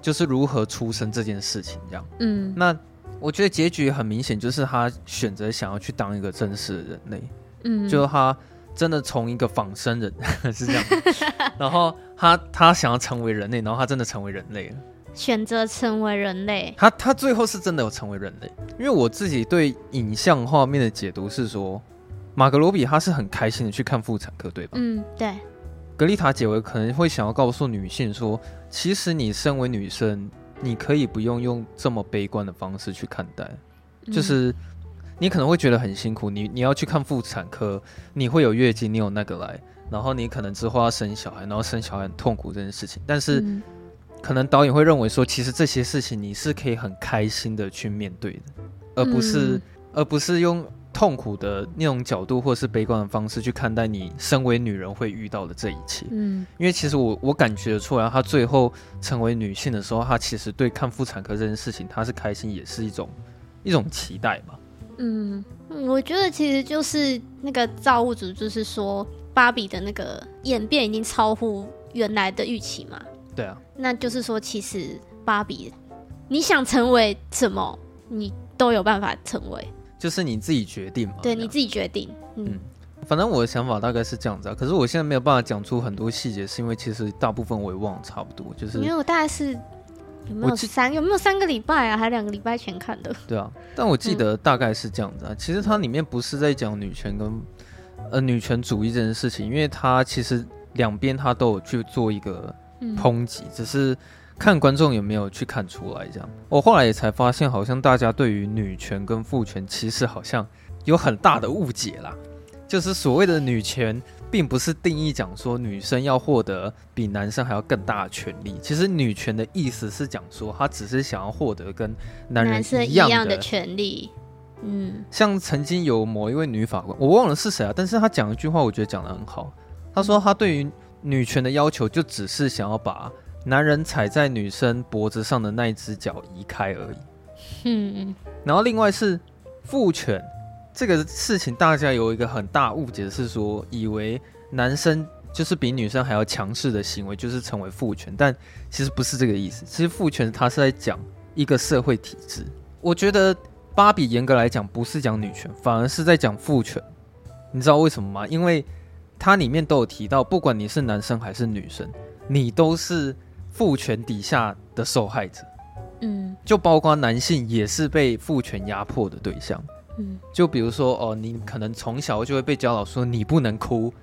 就是如何出生这件事情，这样。嗯，那我觉得结局很明显，就是他选择想要去当一个真实的人类。嗯，就是他真的从一个仿生人 是这样，然后他他想要成为人类，然后他真的成为人类了，选择成为人类。他他最后是真的有成为人类，因为我自己对影像画面的解读是说，马格罗比他是很开心的去看妇产科，对吧？嗯，对。格丽塔解围可能会想要告诉女性说，其实你身为女生，你可以不用用这么悲观的方式去看待，就是你可能会觉得很辛苦，你你要去看妇产科，你会有月经，你有那个来，然后你可能之后要生小孩，然后生小孩很痛苦这件事情，但是可能导演会认为说，其实这些事情你是可以很开心的去面对的，而不是而不是用。痛苦的那种角度，或是悲观的方式去看待你身为女人会遇到的这一切。嗯，因为其实我我感觉出来，她最后成为女性的时候，她其实对看妇产科这件事情，她是开心，也是一种一种期待吧。嗯，我觉得其实就是那个造物主，就是说芭比的那个演变已经超乎原来的预期嘛。对啊，那就是说，其实芭比你想成为什么，你都有办法成为。就是你自己决定嘛，对，你自己决定。嗯，嗯，反正我的想法大概是这样子啊。可是我现在没有办法讲出很多细节，是因为其实大部分我也忘了差不多。就是因为我大概是有没有三有没有三个礼拜啊，还两个礼拜前看的。对啊，但我记得大概是这样子啊。嗯，其实它里面不是在讲女权跟呃女权主义这件事情，因为它其实两边它都有去做一个抨击，嗯，只是。看观众有没有去看出来，这样我后来也才发现，好像大家对于女权跟父权其实好像有很大的误解啦。就是所谓的女权，并不是定义讲说女生要获得比男生还要更大的权利。其实女权的意思是讲说，她只是想要获得跟男人一样的，一样的权利。嗯，像曾经有某一位女法官，我忘了是谁啊，但是她讲一句话，我觉得讲得很好。她说她对于女权的要求，就只是想要把。男人踩在女生脖子上的那一只脚移开而已。嗯，然后另外是父权这个事情，大家有一个很大误解，是说以为男生就是比女生还要强势的行为，就是成为父权，但其实不是这个意思。其实父权它是在讲一个社会体制。我觉得芭比严格来讲不是讲女权，反而是在讲父权。你知道为什么吗？因为它里面都有提到，不管你是男生还是女生，你都是。父权底下的受害者，嗯，就包括男性也是被父权压迫的对象，嗯，就比如说哦，你可能从小就会被教导说你不能哭，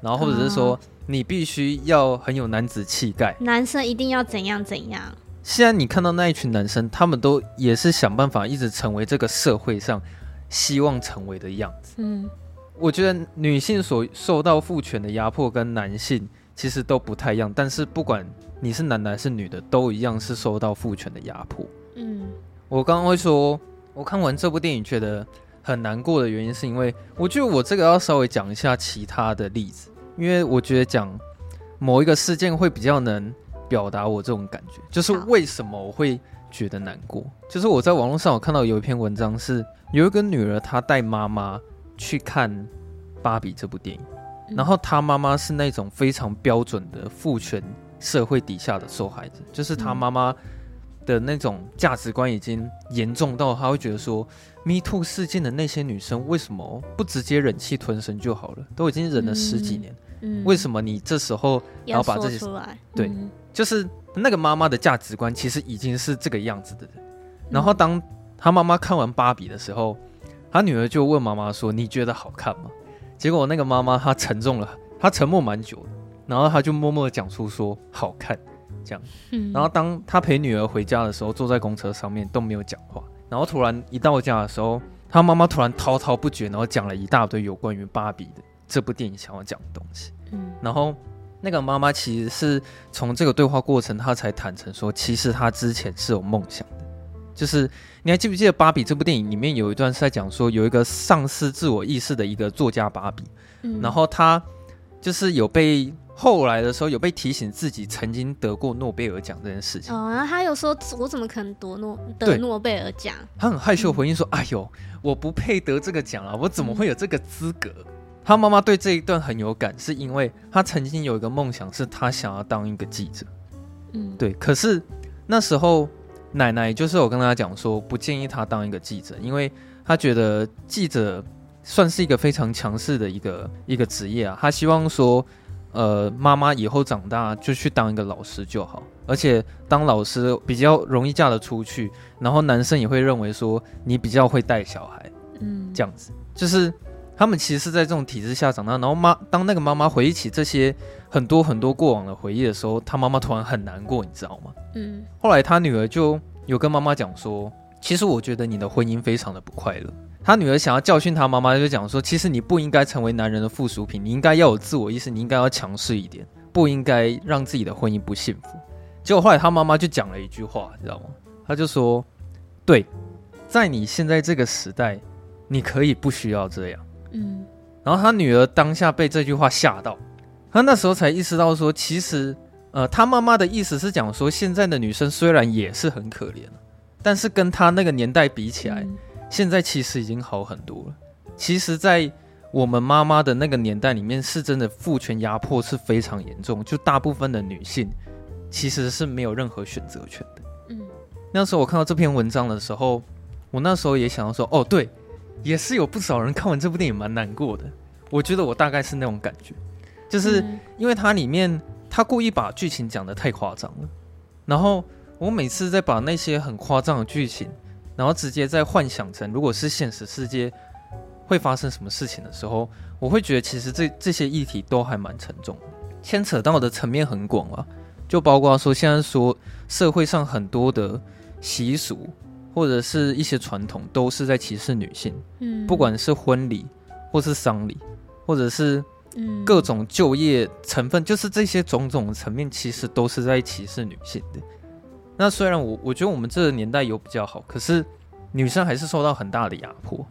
然后或者是说你必须要很有男子气概，男生一定要怎样怎样。现在你看到那一群男生，他们都也是想办法一直成为这个社会上希望成为的样子，嗯，我觉得女性所受到父权的压迫跟男性其实都不太一样，但是不管。你是男的还是女的，都一样是受到父权的压迫。嗯，我刚刚会说，我看完这部电影觉得很难过的原因，是因为我觉得我这个要稍微讲一下其他的例子，因为我觉得讲某一个事件会比较能表达我这种感觉，就是为什么我会觉得难过。就是我在网络上我看到有一篇文章，是有一个女儿她带妈妈去看《芭比》这部电影，然后她妈妈是那种非常标准的父权。社会底下的受害者，就是他妈妈的那种价值观已经严重到他会觉得说，Me Too 事件的那些女生为什么不直接忍气吞声就好了？都已经忍了十几年，嗯，为什么你这时候要把这些出来？对，嗯、就是那个妈妈的价值观其实已经是这个样子的人。然后当他妈妈看完芭比的时候，他女儿就问妈妈说：“你觉得好看吗？”结果那个妈妈她沉重了，她沉默蛮久的，然后他就默默的讲出说：“好看。”这样，嗯，然后当他陪女儿回家的时候，坐在公车上面都没有讲话。然后突然一到家的时候，他妈妈突然滔滔不绝，然后讲了一大堆有关于芭比的这部电影想要讲的东西。嗯，然后那个妈妈其实是从这个对话过程，她才坦诚说，其实她之前是有梦想的。就是你还记不记得芭比这部电影里面有一段是在讲说，有一个丧失自我意识的一个作家芭比，嗯，然后她就是有被。后来的时候有被提醒自己曾经得过诺贝尔奖这件事情哦，然后他有说：“我怎么可能得诺得诺贝尔奖？”他很害羞回应说：“嗯、哎呦，我不配得这个奖啊，我怎么会有这个资格？”嗯、他妈妈对这一段很有感，是因为他曾经有一个梦想，是他想要当一个记者。嗯，对。可是那时候奶奶就是我跟他讲说，不建议他当一个记者，因为他觉得记者算是一个非常强势的一个一个职业啊。他希望说。呃，妈妈以后长大就去当一个老师就好，而且当老师比较容易嫁得出去，然后男生也会认为说你比较会带小孩，嗯，这样子，就是他们其实是在这种体制下长大。然后妈，当那个妈妈回忆起这些很多很多过往的回忆的时候，她妈妈突然很难过，你知道吗？嗯，后来她女儿就有跟妈妈讲说，其实我觉得你的婚姻非常的不快乐。他女儿想要教训他妈妈，就讲说：“其实你不应该成为男人的附属品，你应该要有自我意识，你应该要强势一点，不应该让自己的婚姻不幸福。”结果后来他妈妈就讲了一句话，你知道吗？他就说：“对，在你现在这个时代，你可以不需要这样。”嗯。然后他女儿当下被这句话吓到，他那时候才意识到说，其实，呃，他妈妈的意思是讲说，现在的女生虽然也是很可怜，但是跟他那个年代比起来。嗯现在其实已经好很多了。其实，在我们妈妈的那个年代里面，是真的父权压迫是非常严重，就大部分的女性其实是没有任何选择权的。嗯，那时候我看到这篇文章的时候，我那时候也想要说，哦，对，也是有不少人看完这部电影蛮难过的。我觉得我大概是那种感觉，就是因为它里面他故意把剧情讲得太夸张了，然后我每次在把那些很夸张的剧情。然后直接在幻想成，如果是现实世界会发生什么事情的时候，我会觉得其实这这些议题都还蛮沉重，牵扯到的层面很广啊，就包括说现在说社会上很多的习俗或者是一些传统都是在歧视女性，嗯，不管是婚礼或是丧礼，或者是嗯各种就业成分，就是这些种种层面，其实都是在歧视女性的。那虽然我我觉得我们这个年代有比较好，可是女生还是受到很大的压迫。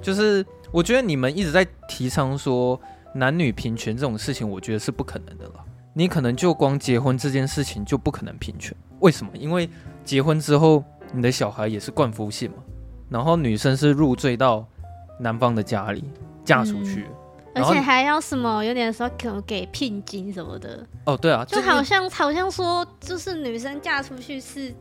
就是我觉得你们一直在提倡说男女平权这种事情，我觉得是不可能的了。你可能就光结婚这件事情就不可能平权。为什么？因为结婚之后你的小孩也是冠夫姓嘛，然后女生是入赘到男方的家里嫁出去。嗯而且还要什么？有点说可能给聘金什么的。哦，对啊，就好像好像说，就是女生嫁出去是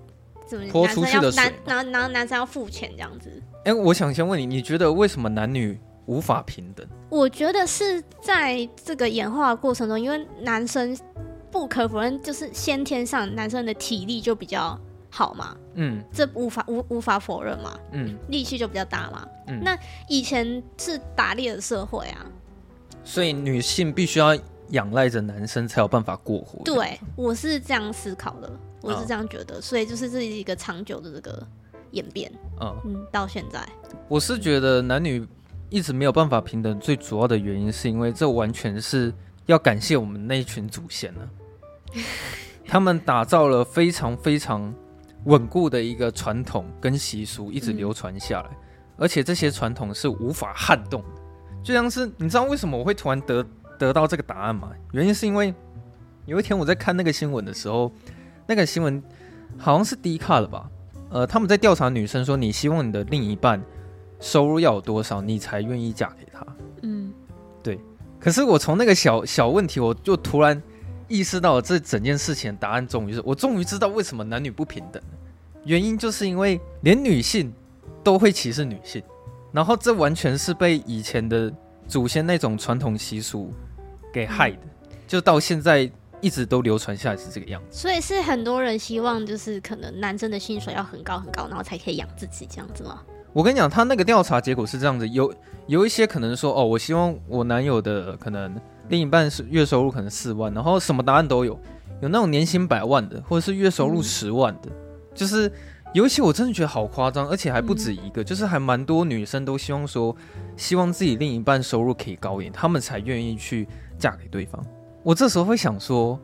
怎么，男生要男，男男男生要付钱这样子。哎，我想先问你，你觉得为什么男女无法平等？我觉得是在这个演化的过程中，因为男生不可否认，就是先天上男生的体力就比较好嘛。嗯，这无法无无法否认嘛。嗯，力气就比较大嘛。嗯，那以前是打猎的社会啊。所以女性必须要仰赖着男生才有办法过活。对，我是这样思考的，我是这样觉得。哦、所以就是这是一个长久的这个演变。嗯嗯，到现在，我是觉得男女一直没有办法平等，最主要的原因是因为这完全是要感谢我们那一群祖先了。他们打造了非常非常稳固的一个传统跟习俗，一直流传下来，嗯、而且这些传统是无法撼动的。就像是你知道为什么我会突然得得到这个答案吗？原因是因为有一天我在看那个新闻的时候，那个新闻好像是 D 卡了吧？呃，他们在调查女生说，你希望你的另一半收入要有多少，你才愿意嫁给他？嗯，对。可是我从那个小小问题，我就突然意识到了这整件事情的答案，终于是我终于知道为什么男女不平等。原因就是因为连女性都会歧视女性，然后这完全是被以前的祖先那种传统习俗给害的，嗯、就到现在一直都流传下来是这个样子。所以是很多人希望就是可能男生的薪水要很高很高，然后才可以养自己这样子吗？我跟你讲，他那个调查结果是这样子，有有一些可能说，哦，我希望我男友的可能另一半是月收入可能四万，然后什么答案都有，有那种年薪百万的，或者是月收入十万的，嗯、就是有一些我真的觉得好夸张，而且还不止一个，嗯、就是还蛮多女生都希望说，希望自己另一半收入可以高一点，他们才愿意去嫁给对方。我这时候会想说，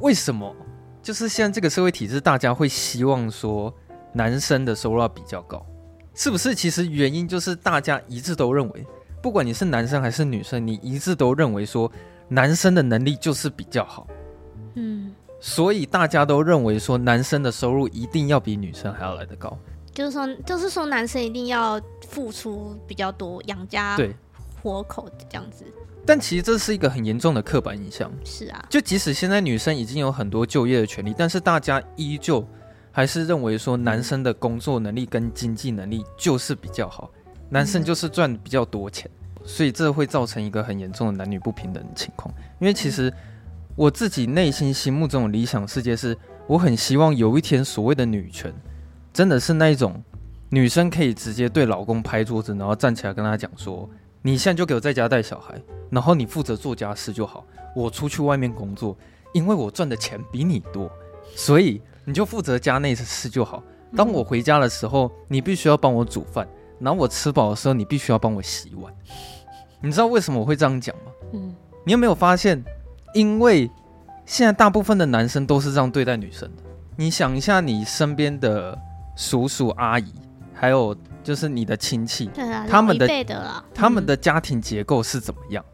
为什么？就是现在这个社会体制，大家会希望说男生的收入要比较高。是不是？其实原因就是大家一致都认为，不管你是男生还是女生，你一致都认为说男生的能力就是比较好，嗯，所以大家都认为说男生的收入一定要比女生还要来得高，就是说，就是说男生一定要付出比较多养家对活口这样子。但其实这是一个很严重的刻板印象。是啊，就即使现在女生已经有很多就业的权利，但是大家依旧。还是认为说男生的工作能力跟经济能力就是比较好，男生就是赚比较多钱，所以这会造成一个很严重的男女不平等的情况。因为其实我自己内心心目中的理想世界是，我很希望有一天所谓的女权，真的是那一种女生可以直接对老公拍桌子，然后站起来跟他讲说：“你现在就给我在家带小孩，然后你负责做家事就好，我出去外面工作，因为我赚的钱比你多，所以。”你就负责家内的事就好。当我回家的时候，你必须要帮我煮饭；然后我吃饱的时候，你必须要帮我洗碗。你知道为什么我会这样讲吗？嗯，你有没有发现？因为现在大部分的男生都是这样对待女生的。你想一下，你身边的叔叔阿姨，还有就是你的亲戚，对啊，他们的他们的家庭结构是怎么样？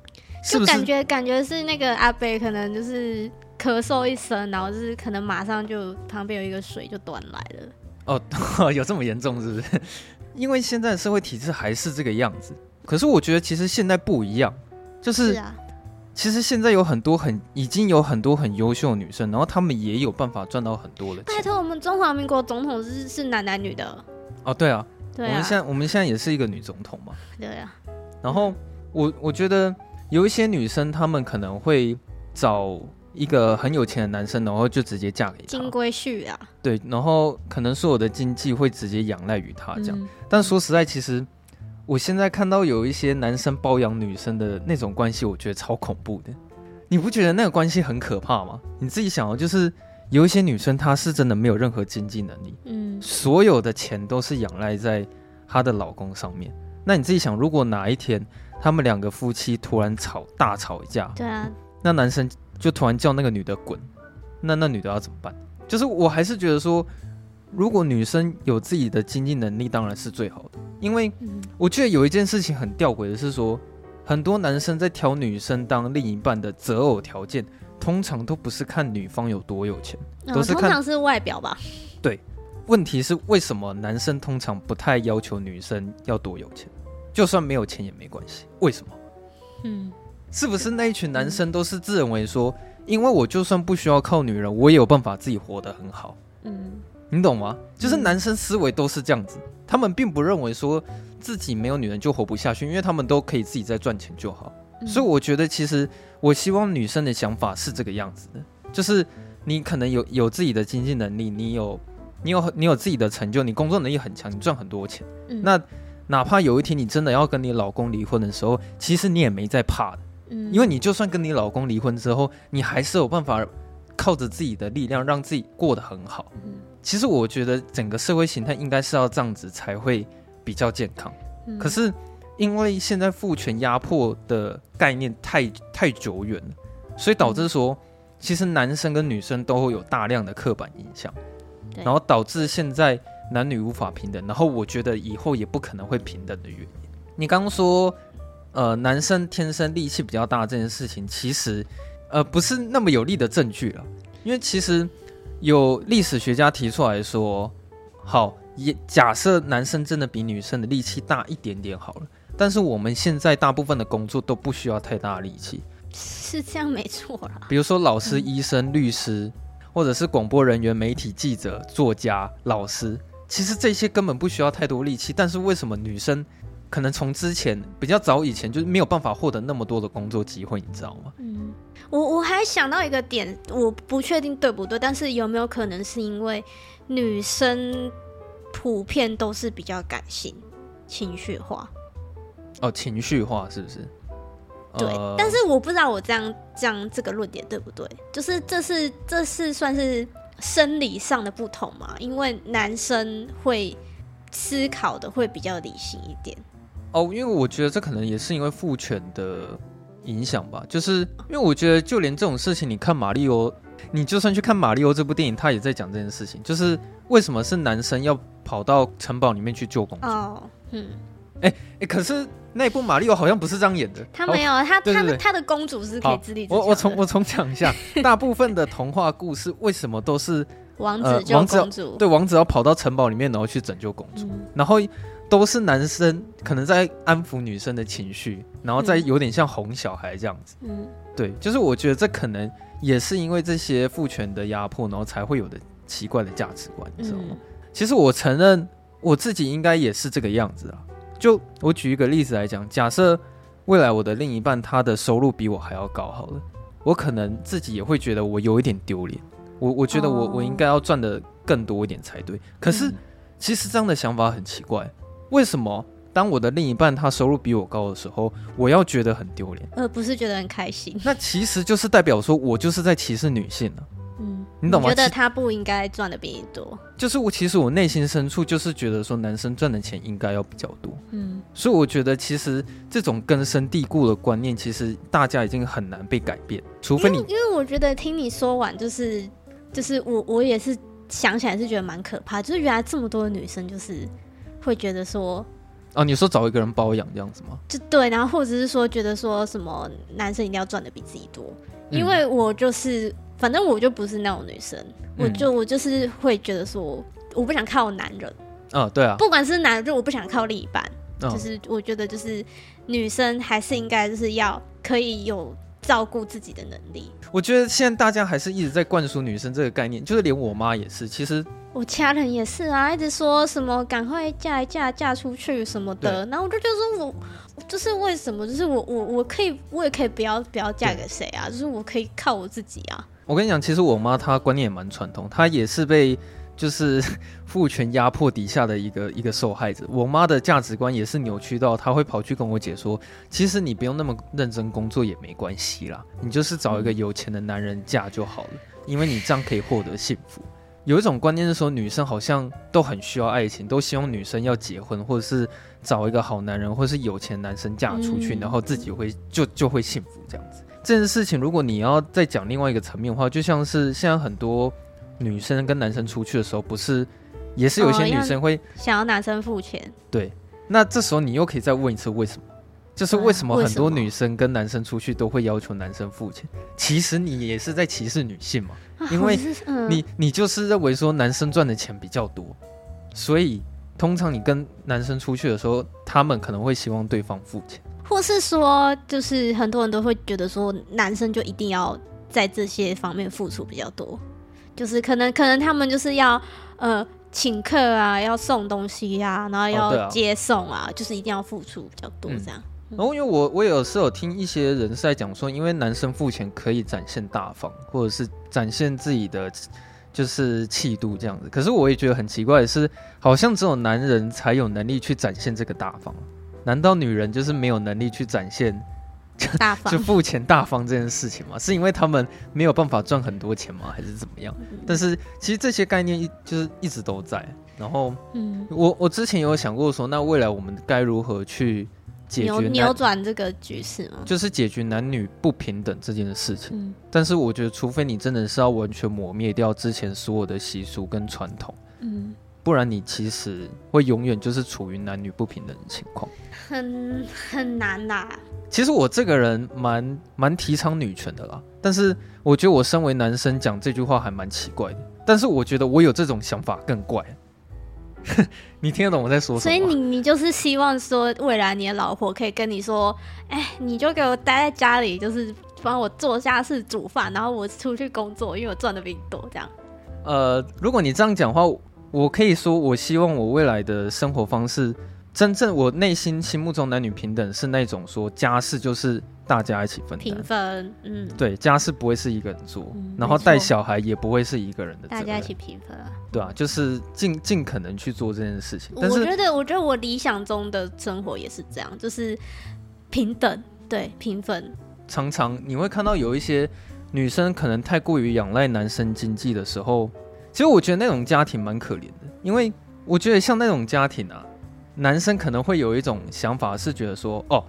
是不是感觉感觉是那个阿伯可能就是。咳嗽一声，然后就是可能马上就旁边有一个水就端来了。哦，有这么严重是不是？因为现在的社会体制还是这个样子。可是我觉得其实现在不一样，就是，是啊，其实现在有很多很已经有很多很优秀的女生，然后她们也有办法赚到很多的钱。拜托，我们中华民国总统是是男男女的。哦，对啊，对啊，我们现在我们现在也是一个女总统嘛。对啊。然后我我觉得有一些女生，她们可能会找。一个很有钱的男生，然后就直接嫁给他，金龟婿啊。对，然后可能所有的经济会直接仰赖于他这样。嗯、但说实在，其实我现在看到有一些男生包养女生的那种关系，我觉得超恐怖的。你不觉得那个关系很可怕吗？你自己想哦，就是有一些女生她是真的没有任何经济能力，嗯，所有的钱都是仰赖在她的老公上面。那你自己想，如果哪一天他们两个夫妻突然吵大吵一架，对啊，那男生。就突然叫那个女的滚，那那女的要怎么办？就是我还是觉得说，如果女生有自己的经济能力，当然是最好的。因为我觉得有一件事情很吊诡的是说，很多男生在挑女生当另一半的择偶条件，通常都不是看女方有多有钱，都是看，通常是外表吧。对，问题是为什么男生通常不太要求女生要多有钱？就算没有钱也没关系，为什么？嗯。是不是那一群男生都是自认为说，因为我就算不需要靠女人，我也有办法自己活得很好。嗯，你懂吗？就是男生思维都是这样子，他们并不认为说自己没有女人就活不下去，因为他们都可以自己在赚钱就好。所以我觉得，其实我希望女生的想法是这个样子的，就是你可能有有自己的经济能力，你有你有你有自己的成就，你工作能力很强，你赚很多钱。那哪怕有一天你真的要跟你老公离婚的时候，其实你也没在怕的。因为你就算跟你老公离婚之后，你还是有办法靠着自己的力量让自己过得很好。其实我觉得整个社会形态应该是要这样子才会比较健康。可是因为现在父权压迫的概念太太久远了，所以导致说，其实男生跟女生都会有大量的刻板印象，然后导致现在男女无法平等。然后我觉得以后也不可能会平等的原因。你刚刚说。呃，男生天生力气比较大这件事情，其实呃不是那么有力的证据了。因为其实有历史学家提出来说，好，也假设男生真的比女生的力气大一点点好了，但是我们现在大部分的工作都不需要太大的力气，是这样没错啦。比如说老师、医生、律师，或者是广播人员、媒体记者、作家、老师，其实这些根本不需要太多力气。但是为什么女生可能从之前比较早以前就是没有办法获得那么多的工作机会？你知道吗？嗯，我我还想到一个点，我不确定对不对，但是有没有可能是因为女生普遍都是比较感性、情绪化？哦，情绪化是不是？对，呃、但是我不知道我这样这样这个论点对不对？就是这是这是算是生理上的不同嘛？因为男生会思考的会比较理性一点。哦，因为我觉得这可能也是因为父权的影响吧。就是因为我觉得就连这种事情，你看马里欧，你就算去看马里欧这部电影，他也在讲这件事情，就是为什么是男生要跑到城堡里面去救公主？哦，嗯，哎哎，可是。那部马里奥好像不是这样演的，他没有，他他的他的公主是可以自立自强。我我重我重讲一下，大部分的童话故事为什么都是王子救公主？对，王子要跑到城堡里面，然后去拯救公主，然后都是男生可能在安抚女生的情绪，然后再有点像哄小孩这样子。嗯，对，就是我觉得这可能也是因为这些父权的压迫，然后才会有的奇怪的价值观，你知道吗？其实我承认我自己应该也是这个样子啊。就我举一个例子来讲，假设未来我的另一半他的收入比我还要高，好了，我可能自己也会觉得我有一点丢脸。我我觉得我我应该要赚的更多一点才对。可是其实这样的想法很奇怪，为什么当我的另一半他收入比我高的时候，我要觉得很丢脸，而不是觉得很开心？那其实就是代表说我就是在歧视女性了。嗯，你懂吗？觉得他不应该赚的比你多，就是我其实我内心深处就是觉得说男生赚的钱应该要比较多。嗯，所以我觉得其实这种根深蒂固的观念，其实大家已经很难被改变，除非你。因为，我觉得听你说完，就是就是我我也是想起来是觉得蛮可怕，就是原来这么多的女生就是会觉得说，哦，你说找一个人包养这样子吗？就对，然后或者是说觉得说什么男生一定要赚的比自己多，因为我就是。反正我就不是那种女生，嗯、我就我就是会觉得说，我不想靠男人。哦，对啊，不管是男人，就我不想靠另一半。哦、就是我觉得，就是女生还是应该就是要可以有照顾自己的能力。我觉得现在大家还是一直在灌输女生这个概念，就是连我妈也是。其实我家人也是啊，一直说什么赶快嫁一嫁，嫁出去什么的。对然后我就觉得说我。就是为什么？就是我我我可以，我也可以不要不要嫁给谁啊？就是我可以靠我自己啊。我跟你讲，其实我妈她观念也蛮传统，她也是被就是 父权压迫底下的一个一个受害者。我妈的价值观也是扭曲到，她会跑去跟我姐说，其实你不用那么认真工作也没关系啦，你就是找一个有钱的男人嫁就好了，因为你这样可以获得幸福。有一种观念是说，女生好像都很需要爱情，都希望女生要结婚，或者是找一个好男人，或者是有钱男生嫁出去，嗯、然后自己会就就会幸福这样子。这件事情，如果你要再讲另外一个层面的话，就像是现在很多女生跟男生出去的时候，不是也是有一些女生会、哦、想要男生付钱？对，那这时候你又可以再问一次为什么？就是为什么很多女生跟男生出去都会要求男生付钱？其实你也是在歧视女性嘛。因为你你就是认为说男生赚的钱比较多，所以通常你跟男生出去的时候，他们可能会希望对方付钱，或是说，就是很多人都会觉得说，男生就一定要在这些方面付出比较多，就是可能可能他们就是要呃请客啊，要送东西呀、啊，然后要接送啊，就是一定要付出比较多这样。嗯然后，因为我我有时候有听一些人是在讲说，因为男生付钱可以展现大方，或者是展现自己的就是气度这样子。可是我也觉得很奇怪的是，好像只有男人才有能力去展现这个大方，难道女人就是没有能力去展现大方就付钱大方这件事情嘛？是因为他们没有办法赚很多钱吗？还是怎么样？但是其实这些概念一就是一直都在。然后，嗯，我我之前有想过说，那未来我们该如何去？解决扭转这个局势吗？就是解决男女不平等这件事情。嗯，但是我觉得，除非你真的是要完全抹灭掉之前所有的习俗跟传统，嗯，不然你其实会永远就是处于男女不平等的情况，很很难啦。其实我这个人蛮蛮提倡女权的啦，但是我觉得我身为男生讲这句话还蛮奇怪的。但是我觉得我有这种想法更怪。你听得懂我在说什么？所以你你就是希望说，未来你的老婆可以跟你说，哎，你就给我待在家里，就是帮我做家事、煮饭，然后我出去工作，因为我赚的比你多，这样。呃，如果你这样讲话，我可以说，我希望我未来的生活方式，真正我内心心目中男女平等是那种说家事就是。大家一起分平分，嗯，对，家事不会是一个人做，嗯、然后带小孩也不会是一个人的，大家一起平分啊，对啊，就是尽尽可能去做这件事情。但是我觉得，我觉得我理想中的生活也是这样，就是平等，对，平分。常常你会看到有一些女生可能太过于仰赖男生经济的时候，其实我觉得那种家庭蛮可怜的，因为我觉得像那种家庭啊，男生可能会有一种想法，是觉得说，哦。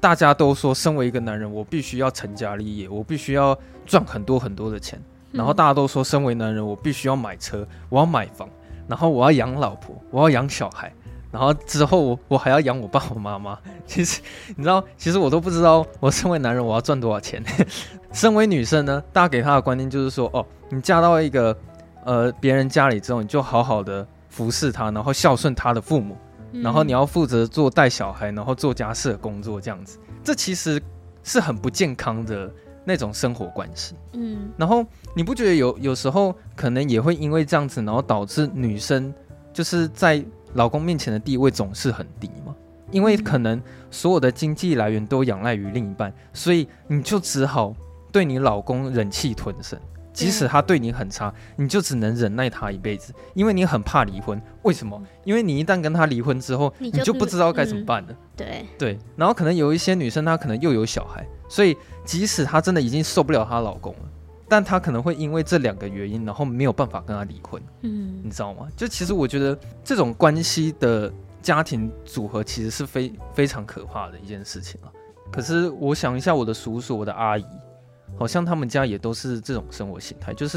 大家都说，身为一个男人，我必须要成家立业，我必须要赚很多很多的钱。然后大家都说，身为男人，我必须要买车，我要买房，然后我要养老婆，我要养小孩，然后之后我我还要养我爸我妈妈。其实你知道，其实我都不知道，我身为男人，我要赚多少钱。身为女生呢，大家给她的观念就是说，哦，你嫁到一个呃别人家里之后，你就好好的服侍他，然后孝顺他的父母。然后你要负责做带小孩，然后做家事的工作，这样子，这其实是很不健康的那种生活关系。嗯，然后你不觉得有有时候可能也会因为这样子，然后导致女生就是在老公面前的地位总是很低吗？因为可能所有的经济来源都仰赖于另一半，所以你就只好对你老公忍气吞声。即使他对你很差，你就只能忍耐他一辈子，因为你很怕离婚。为什么？因为你一旦跟他离婚之后，你就，你就不知道该怎么办了。嗯、对对，然后可能有一些女生，她可能又有小孩，所以即使她真的已经受不了她老公了，但她可能会因为这两个原因，然后没有办法跟他离婚。嗯，你知道吗？就其实我觉得这种关系的家庭组合其实是非非常可怕的一件事情啊。可是我想一下，我的叔叔，我的阿姨。好像他们家也都是这种生活形态，就是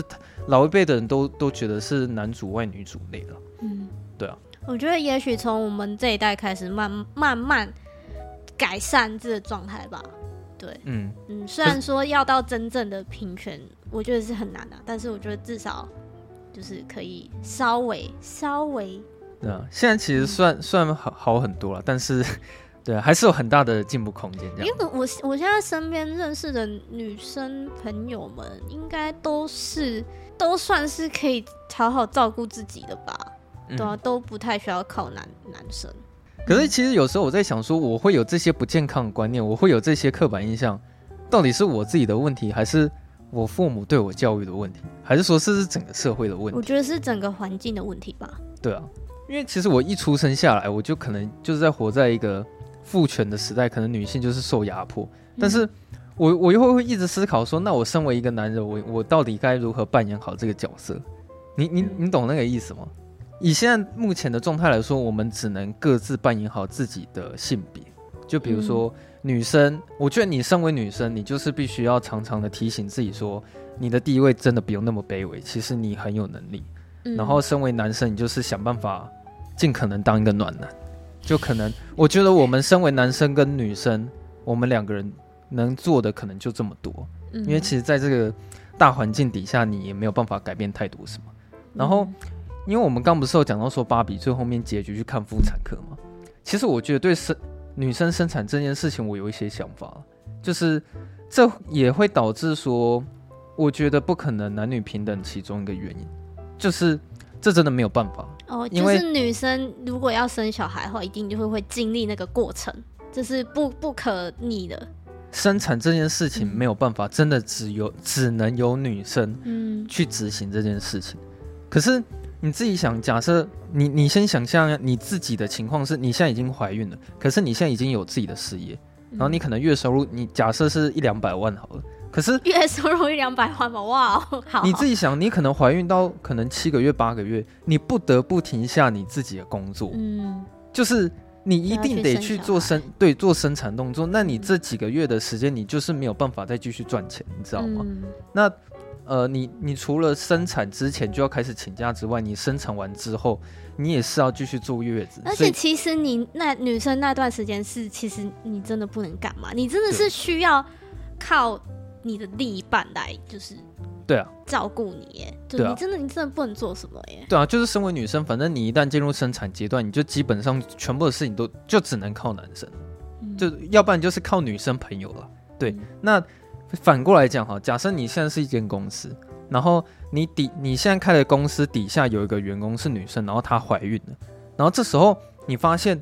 老一辈的人都都觉得是男主外女主内了。嗯，对啊。我觉得也许从我们这一代开始慢，慢慢慢改善这个状态吧。对，嗯嗯，虽然说要到真正的平权，我觉得是很难的，但是我觉得至少就是可以稍微稍微。对啊，现在其实算、嗯、算好好很多了，但是。对，还是有很大的进步空间。因为我我现在身边认识的女生朋友们，应该都是都算是可以好好照顾自己的吧？嗯、对啊，都不太需要靠男男生。可是其实有时候我在想，说我会有这些不健康的观念，我会有这些刻板印象，到底是我自己的问题，还是我父母对我教育的问题，还是说是是整个社会的问题？我觉得是整个环境的问题吧。对啊，因为其实我一出生下来，我就可能就是在活在一个。父权的时代，可能女性就是受压迫，但是我我又会会一直思考说，那我身为一个男人，我我到底该如何扮演好这个角色？你你你懂那个意思吗？以现在目前的状态来说，我们只能各自扮演好自己的性别。就比如说女生，我觉得你身为女生，你就是必须要常常的提醒自己说，你的地位真的不用那么卑微，其实你很有能力。然后身为男生，你就是想办法尽可能当一个暖男。就可能，我觉得我们身为男生跟女生，我们两个人能做的可能就这么多，因为其实在这个大环境底下，你也没有办法改变太多什么。然后，因为我们刚不是有讲到说芭比最后面结局去看妇产科吗？其实我觉得对生女生生产这件事情，我有一些想法，就是这也会导致说，我觉得不可能男女平等其中一个原因，就是这真的没有办法。哦，就是女生如果要生小孩的话，一定就会会经历那个过程，这是不不可逆的。生产这件事情没有办法，嗯、真的只有只能由女生嗯去执行这件事情。嗯、可是你自己想，假设你你先想象你自己的情况是，你现在已经怀孕了，可是你现在已经有自己的事业，然后你可能月收入，你假设是一两百万好了。可是月收入一两百万吧，哇，好。你自己想，你可能怀孕到可能七个月、八个月，你不得不停下你自己的工作，嗯，就是你一定得去做生，对，做生产动作。那你这几个月的时间，你就是没有办法再继续赚钱，你知道吗？嗯、那呃，你你除了生产之前就要开始请假之外，你生产完之后，你也是要继续坐月子。而且其实你那女生那段时间是，其实你真的不能干嘛，你真的是需要靠。你的另一半来就是，对啊，照顾你耶，对，你真的你真的不能做什么耶。对啊，就是身为女生，反正你一旦进入生产阶段，你就基本上全部的事情都就只能靠男生，嗯、就要不然就是靠女生朋友了。对，嗯、那反过来讲哈，假设你现在是一间公司，然后你底你现在开的公司底下有一个员工是女生，然后她怀孕了，然后这时候你发现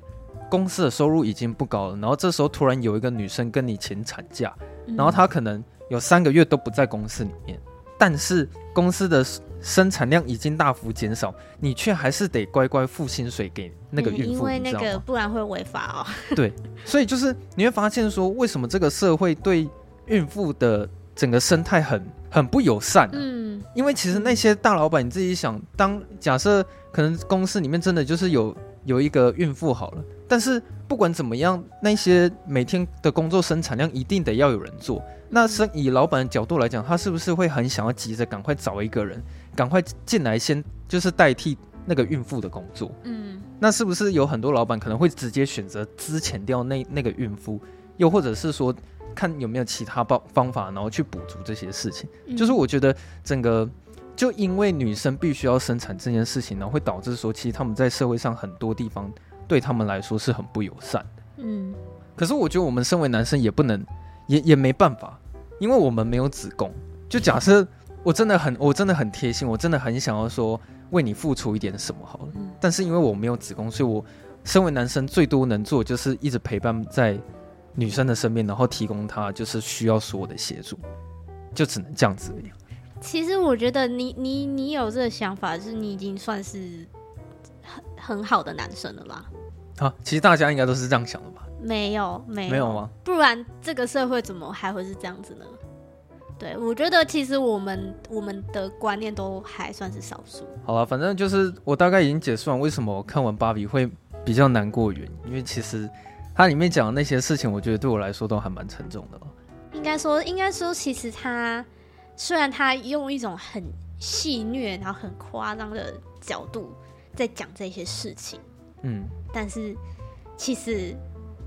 公司的收入已经不高了，然后这时候突然有一个女生跟你请产假，然后她可能有三个月都不在公司里面，但是公司的生产量已经大幅减少，你却还是得乖乖付薪水给那个孕妇，因为那个不然会违法哦。对，所以就是你会发现说，为什么这个社会对孕妇的整个生态很很不友善，啊，嗯，因为其实那些大老板，你自己想，当假设可能公司里面真的就是有有一个孕妇好了，但是不管怎么样，那些每天的工作生产量一定得要有人做。那是以老板的角度来讲，他是不是会很想要急着赶快找一个人，赶快进来先就是代替那个孕妇的工作？嗯，那是不是有很多老板可能会直接选择资遣掉那那个孕妇，又或者是说？看有没有其他方方法，然后去补足这些事情。嗯、就是我觉得整个就因为女生必须要生产这件事情，呢会导致说，其实他们在社会上很多地方对他们来说是很不友善的。嗯，可是我觉得我们身为男生也不能，也也没办法，因为我们没有子宫。就假设我真的很，我真的很贴心，我真的很想要说为你付出一点什么好了。嗯、但是因为我没有子宫，所以我身为男生最多能做就是一直陪伴在。女生的身边，然后提供她就是需要所有的协助，就只能这样子而已。其实我觉得你你你有这个想法，就是你已经算是很很好的男生了吧？啊，其实大家应该都是这样想的吧？没有，没有，没有吗？不然这个社会怎么还会是这样子呢？对，我觉得其实我们我们的观念都还算是少数。好了，反正就是我大概已经解释完为什么我看完芭比会比较难过的原因，因为其实。它里面讲的那些事情，我觉得对我来说都还蛮沉重的。应该说，应该说，其实他虽然他用一种很戏谑，然后很夸张的角度在讲这些事情，嗯，但是其实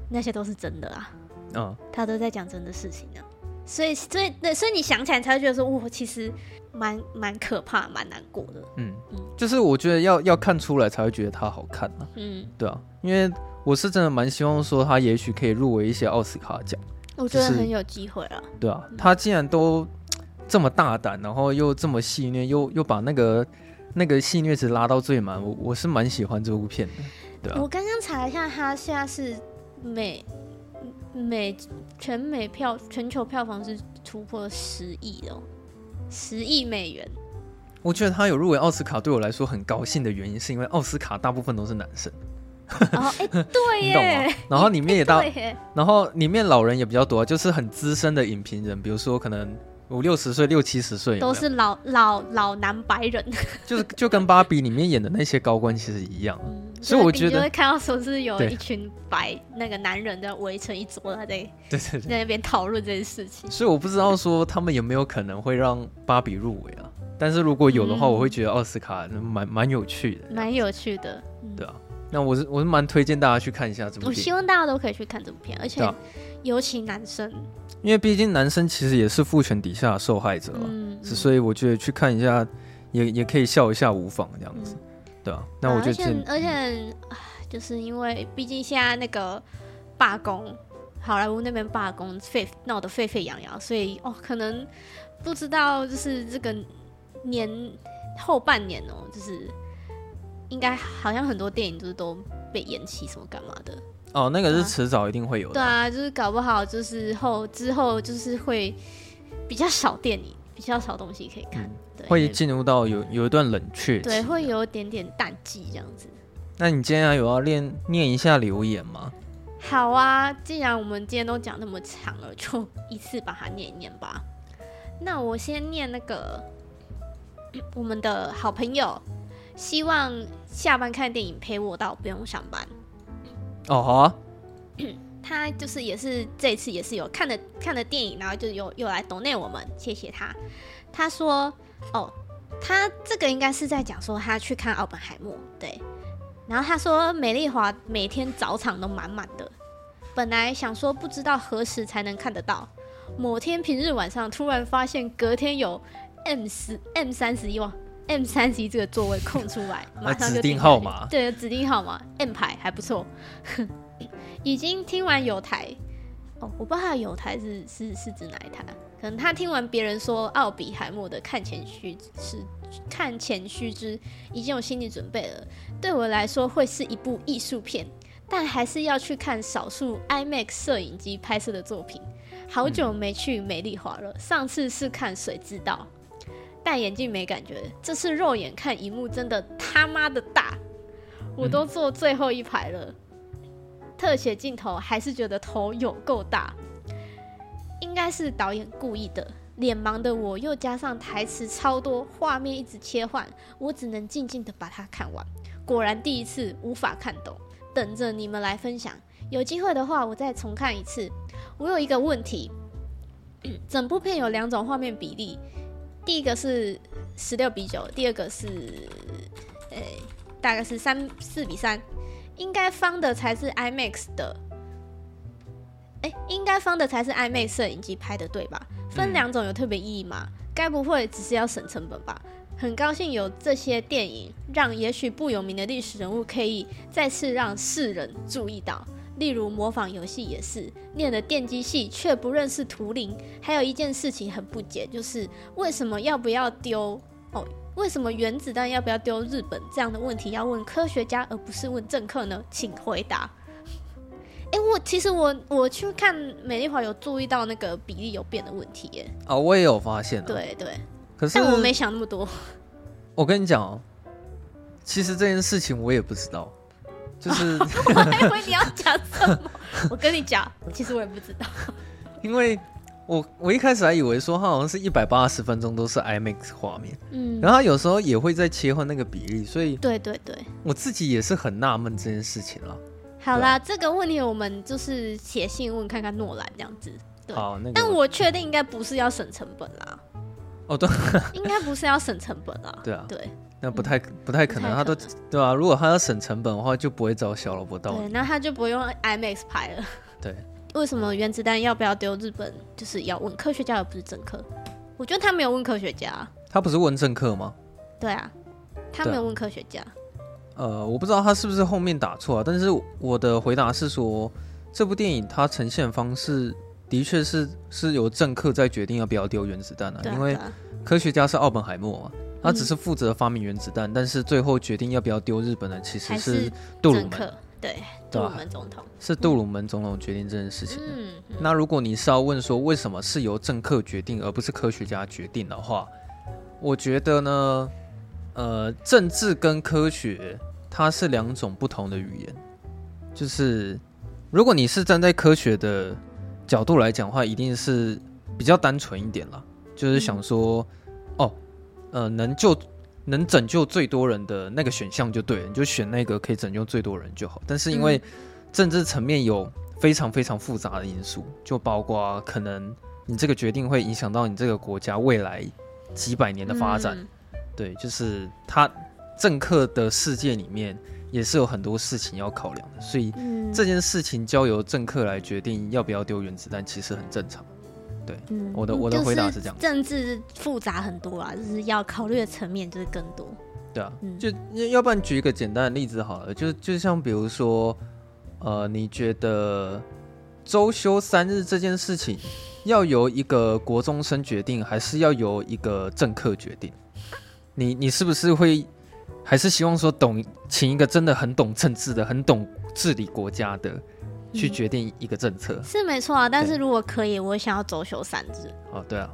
那些都是真的啊。嗯，他都在讲真的事情呢。所以，所以，对，所以你想起来才会觉得说，哇，其实蛮蛮可怕，蛮难过的。嗯嗯，就是我觉得要要看出来才会觉得他好看呢。嗯，对啊，因为。我是真的蛮希望说他也许可以入围一些奥斯卡奖，我觉得很有机会啊。对啊，他既然都这么大胆，然后又这么戏虐，又又把那个那个戏虐值拉到最满，我我是蛮喜欢这部片的。对啊，我刚刚查一下，它现在是美美全美票全球票房是突破十亿哦，十亿美元。我觉得他有入围奥斯卡，对我来说很高兴的原因，是因为奥斯卡大部分都是男生。哦，哎，对耶，然后里面也大，然后里面老人也比较多，就是很资深的影评人，比如说可能五六十岁、六七十岁，都是老老老男白人，就是就跟芭比里面演的那些高官其实一样，嗯、所以我觉得你就会看到说是有一群白那个男人在围成一桌，他在对对在那边讨论这件事情，所以我不知道说他们有没有可能会让芭比入围啊，但是如果有的话，我会觉得奥斯卡蛮蛮有趣的，蛮有趣的，对啊。那我是我是蛮推荐大家去看一下这部片。我希望大家都可以去看这部片，而且尤其男生，因为毕竟男生其实也是父权底下的受害者嘛，嗯，所以我觉得去看一下也也可以笑一下无妨这样子，嗯、对啊。那我觉得，而且而且就是因为毕竟现在那个罢工，好莱坞那边罢工沸闹得沸沸扬扬，所以哦，可能不知道就是这个年后半年哦，就是。应该好像很多电影就是都被延期什么干嘛的哦，那个是迟早一定会有的。对啊，就是搞不好就是后之后就是会比较少电影，比较少东西可以看，嗯、对会进入到有有一段冷却，对，会有一点点淡季这样子。那你今天还有要念念一下留言吗？好啊，既然我们今天都讲那么长了，就一次把它念一念吧。那我先念那个我们的好朋友。希望下班看电影陪我到不用上班。哦，好啊。他就是也是这次也是有看的看的电影，然后就有又来 donate 我们，谢谢他。他说：“哦，他这个应该是在讲说他去看奥本海默，对。然后他说美丽华每天早场都满满的，本来想说不知道何时才能看得到，某天平日晚上突然发现隔天有 M 十 M 三十一万。” M 三十一这个座位空出来，马上就指定号码。对，指定号码 M 牌还不错。已经听完有台哦，我不知道他有台是是是指哪一台，可能他听完别人说奥比海默的看前须是看前须知，已经有心理准备了。对我来说会是一部艺术片，但还是要去看少数 IMAX 摄影机拍摄的作品。好久没去美丽华了，上次是看谁知道，戴眼镜没感觉，这次肉眼看荧幕真的他妈的大，我都坐最后一排了。特写镜头还是觉得头有够大，应该是导演故意的。脸盲的我又加上台词超多，画面一直切换，我只能静静的把它看完。果然第一次无法看懂，等着你们来分享。有机会的话，我再重看一次。我有一个问题，整部片有两种画面比例，第一个是十六比九，第二个是，呃，大概是三四比三。应该方的才是 IMAX 的，哎，应该方的才是 IMAX 摄影机拍的，对吧？分两种有特别意义吗？该不会只是要省成本吧？很高兴有这些电影，让也许不有名的历史人物可以再次让世人注意到。例如模仿游戏也是，念了电机系却不认识图灵。还有一件事情很不解，就是为什么要不要丢？哦。为什么原子弹要不要丢日本这样的问题要问科学家而不是问政客呢？请回答。哎，我其实我我去看美丽华有注意到那个比例有变的问题耶。哦，我也有发现。对对。可是但我没想那么多。我跟你讲哦，其实这件事情我也不知道，就是 我还以为你要讲什么。我跟你讲，其实我也不知道，因为。我我一开始还以为说它好像是一百八十分钟都是 IMAX 画面，嗯，然后它有时候也会在切换那个比例，所以对对对，我自己也是很纳闷这件事情了。好啦，这个问题我们就是写信问看看诺兰这样子。对好，那个，但我确定应该不是要省成本啦。哦，对，应该不是要省成本啊。对啊，对，那不太不太可能，他都对啊，如果他要省成本的话，就不会找小萝卜刀。对，那他就不用 IMAX 拍了。对。为什么原子弹要不要丢日本？就是要问科学家而不是政客。我觉得他没有问科学家，他不是问政客吗？对啊，他没有问科学家。呃，我不知道他是不是后面打错啊。但是我的回答是说，这部电影它呈现方式的确是是由政客在决定要不要丢原子弹啊。因为科学家是奥本海默嘛，他只是负责发明原子弹，嗯，但是最后决定要不要丢日本的其实是杜鲁门。对，杜鲁门总统是杜鲁门总统决定这件事情的。嗯，那如果你是要问说为什么是由政客决定而不是科学家决定的话，我觉得呢，呃，政治跟科学它是两种不同的语言。就是如果你是站在科学的角度来讲的话，一定是比较单纯一点啦，就是想说，哦，呃，能救。能拯救最多人的那个选项就对了，你就选那个可以拯救最多人就好。但是因为政治层面有非常非常复杂的因素，就包括可能你这个决定会影响到你这个国家未来几百年的发展。嗯、对，就是他政客的世界里面也是有很多事情要考量的，所以这件事情交由政客来决定要不要丢原子弹，其实很正常。对，嗯，我的我的回答是这样，政治复杂很多啊，就是要考虑的层面就是更多。对啊，嗯，就要不然举一个简单的例子好了，就就像比如说，呃，你觉得周休三日这件事情要由一个国中生决定，还是要由一个政客决定？你你是不是会还是希望说懂，请一个真的很懂政治的、很懂治理国家的？去决定一个政策、嗯、是没错啊，但是如果可以，我想要走休三日。哦，对啊，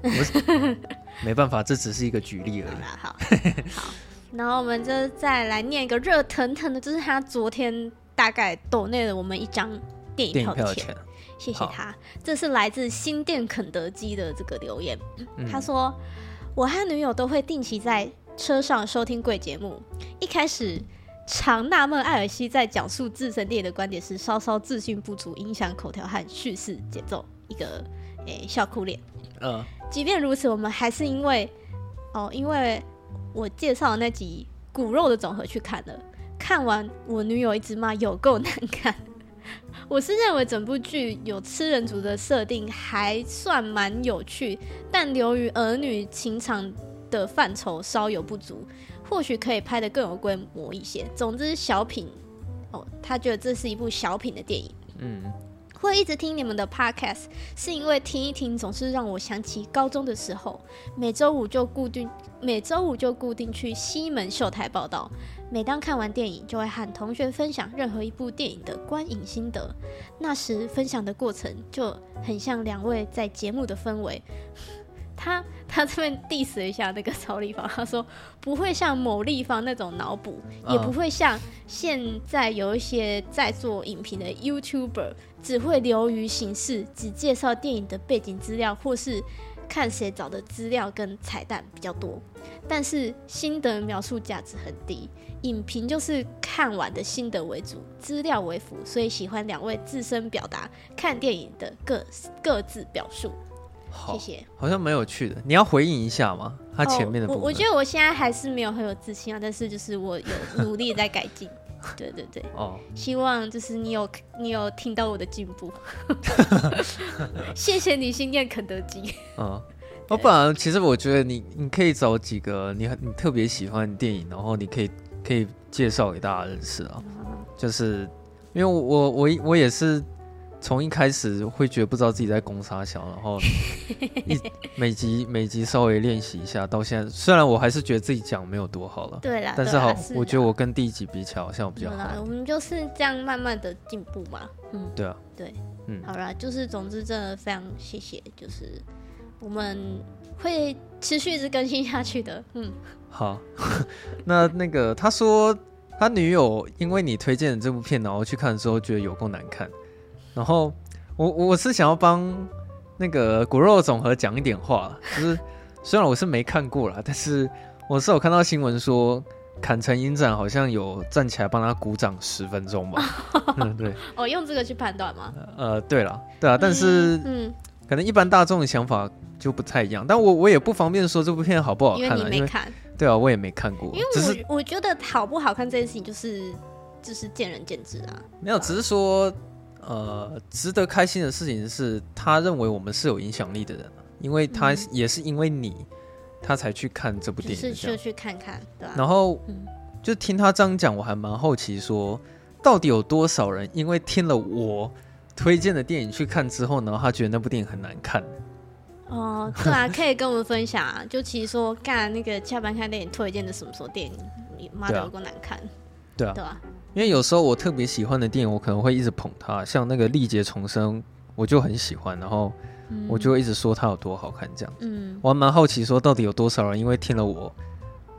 没办法，这只是一个举例而已。好，好，然后我们就再来念一个热腾腾的，就是他昨天大概抖内了我们一张电影票的钱，谢谢他。这是来自新店肯德基的这个留言，嗯、他说：“我和女友都会定期在车上收听贵节目，一开始。”常纳闷艾尔西在讲述自身电影的观点时，稍稍自信不足，影响口条和叙事节奏。一个诶、欸、笑哭脸。嗯，即便如此，我们还是因为哦，因为我介绍的那集骨肉的总和去看了。看完，我女友一直骂有够难看。我是认为整部剧有吃人族的设定，还算蛮有趣，但由于儿女情长的范畴稍有不足。或许可以拍得更有规模一些。总之，小品哦，他觉得这是一部小品的电影。嗯，会一直听你们的 podcast，是因为听一听总是让我想起高中的时候，每周五就固定每周五就固定去西门秀台报道。每当看完电影，就会和同学分享任何一部电影的观影心得。那时分享的过程就很像两位在节目的氛围。他他这边 diss 了一下那个超立方，他说不会像某立方那种脑补，也不会像现在有一些在做影评的 YouTuber，只会流于形式，只介绍电影的背景资料，或是看谁找的资料跟彩蛋比较多，但是心得描述价值很低。影评就是看完的心得为主，资料为辅，所以喜欢两位自身表达看电影的各各自表述。好，谢谢，好像蛮有趣的。你要回应一下吗？他前面的部分。哦，我我觉得我现在还是没有很有自信啊，但是就是我有努力在改进。对对对，哦，希望就是你有你有听到我的进步。谢谢你，新店肯德基。嗯，我 不然其实我觉得你你可以找几个你很你特别喜欢的电影，然后你可以可以介绍给大家认识啊。嗯，就是因为我我我我也是。从一开始会觉得不知道自己在攻杀小，然后 一每集每集稍微练习一下，到现在虽然我还是觉得自己讲没有多好了，对啦，但是好，我觉得我跟第一集比起来好像比较好。我们就是这样慢慢的进步嘛，嗯，对啊，对，嗯，好啦，就是总之真的非常谢谢，就是我们会持续一直更新下去的，嗯，好，那那个他说他女友因为你推荐的这部片，然后去看的时候觉得有够难看。然后我我是想要帮那个骨肉总和讲一点话，就是虽然我是没看过啦，但是我是有看到新闻说砍成影展好像有站起来帮他鼓掌十分钟吧。嗯，对。哦，用这个去判断吗？呃，对了，对啊，但是嗯，可能一般大众的想法就不太一样。但我我也不方便说这部片好不好看了，因为你没看。对啊，我也没看过。因为我只是我觉得好不好看这件事情就是就是见仁见智啊。没有，只是说。呃，值得开心的事情是他认为我们是有影响力的人，因为他也是因为你，他才去看这部电影，是就去看看，对吧？然后，就听他这样讲，我还蛮好奇，说到底有多少人因为听了我推荐的电影去看之后呢，他觉得那部电影很难看。哦，对啊，可以跟我们分享啊，就其实说干那个下班看电影推荐的什么时候电影，你妈的有够难看，对啊，对啊。因为有时候我特别喜欢的电影，我可能会一直捧它，像那个《历劫重生》，我就很喜欢，然后我就会一直说它有多好看这样。嗯，我还蛮好奇说到底有多少人因为听了我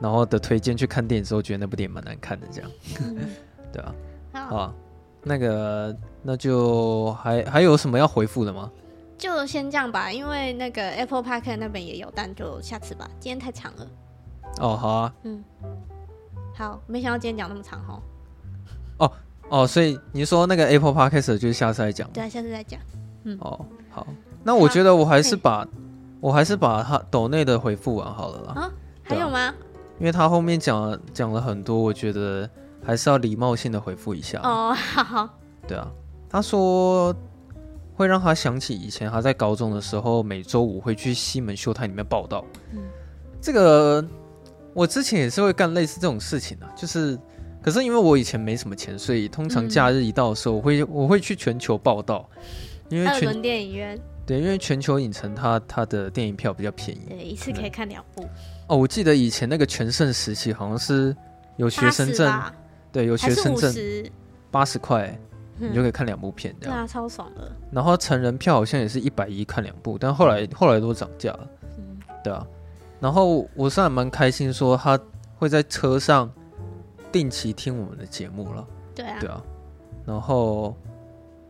然后的推荐去看电影之后，觉得那部电影蛮难看的这样。嗯、对啊，好啊，那个那就还还有什么要回复的吗？就先这样吧，因为那个 Apple Park 那边也有，但就下次吧，今天太长了。哦，好啊。嗯，好，没想到今天讲那么长哦。哦哦，所以你说那个 Apple Podcast 就是下次再讲，对，下次再讲。嗯，哦，好，那我觉得我还是把，我还是把他抖内的回复完好了啦。啊，还有吗？因为他后面讲了讲了很多，我觉得还是要礼貌性的回复一下。哦，好好。对啊，他说会让他想起以前他在高中的时候，每周五会去西门秀台里面报道。嗯，这个我之前也是会干类似这种事情的，就是。可是因为我以前没什么钱，所以通常假日一到的时候，我会我会去全球报道，因为全电影院。对，因为全球影城它它的电影票比较便宜，对，一次可以看两部。哦，我记得以前那个全盛时期好像是有学生证，对，有学生证，八十块你就可以看两部片，这样，对啊，超爽的。然后成人票好像也是一百一看两部，但后来后来都涨价了，嗯，对啊。然后我是还蛮开心，说他会在车上。定期听我们的节目了，对啊，对啊，然后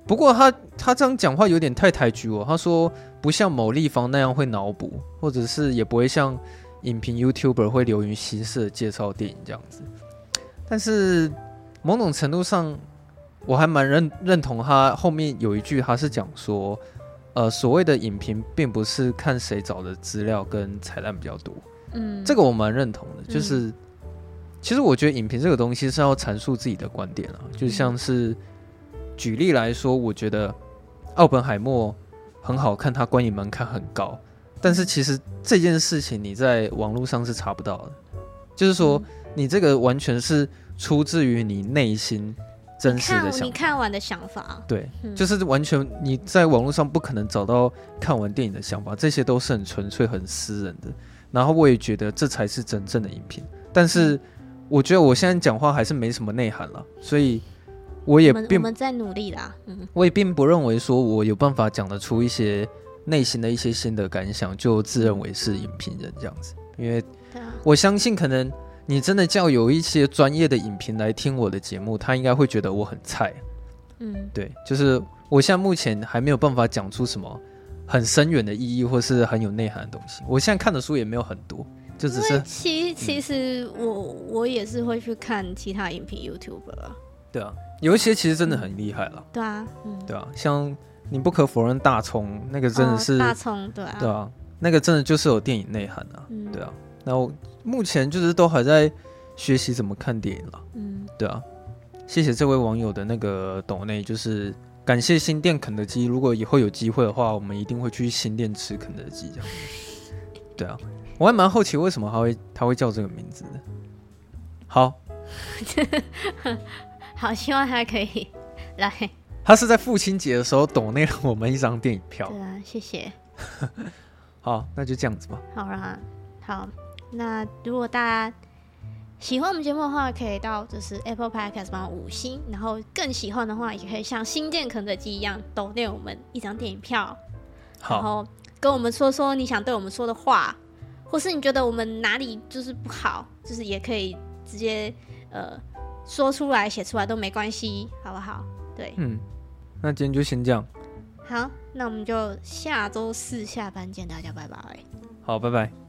不过他他这样讲话有点太抬举我，他说不像某立方那样会脑补，或者是也不会像影评 YouTuber 会流于形式的介绍电影这样子。但是某种程度上，我还蛮认认同他后面有一句，他是讲说，呃，所谓的影评并不是看谁找的资料跟彩蛋比较多，嗯，这个我蛮认同的，就是。嗯其实我觉得影评这个东西是要阐述自己的观点啊，就像是举例来说，我觉得奥本海默很好看，它观影门槛很高，但是其实这件事情你在网络上是查不到的，就是说你这个完全是出自于你内心真实的想法。你看完的想法，对，嗯、就是完全你在网络上不可能找到看完电影的想法，这些都是很纯粹、很私人的。然后我也觉得这才是真正的影评。但是我觉得我现在讲话还是没什么内涵了，所以我也并我们在努力啦。嗯，我也并不认为说我有办法讲得出一些内心的一些新的感想，就自认为是影评人这样子。因为我相信可能。你真的叫有一些专业的影评来听我的节目，他应该会觉得我很菜。嗯，对，就是我现在目前还没有办法讲出什么很深远的意义或是很有内涵的东西。我现在看的书也没有很多，就只是其其实我、嗯、我也是会去看其他影评 YouTuber。对啊，有一些其实真的很厉害了、嗯。对啊，嗯，对啊，像你不可否认大葱那个真的是、哦、大葱，对啊，对啊，那个真的就是有电影内涵啊。嗯，对啊。然后目前就是都还在学习怎么看电影了。嗯，对啊，谢谢这位网友的那个抖内，就是感谢新店肯德基。如果以后有机会的话，我们一定会去新店吃肯德基这样。对啊，我还蛮好奇为什么他会他会叫这个名字的。好，好，希望他可以来。他是在父亲节的时候抖内了我们一张电影票。对啊，谢谢。好，那就这样子吧。好啦，好。那如果大家喜欢我们节目的话，可以到就是 Apple Podcast 帮五星，然后更喜欢的话，也可以像新店肯德基一样抖内我们一张电影票，好然后跟我们说说你想对我们说的话，或是你觉得我们哪里就是不好，就是也可以直接呃说出来、写出来都没关系，好不好？对，嗯，那今天就先这样。好，那我们就下周四下班见，大家拜拜。好，拜拜。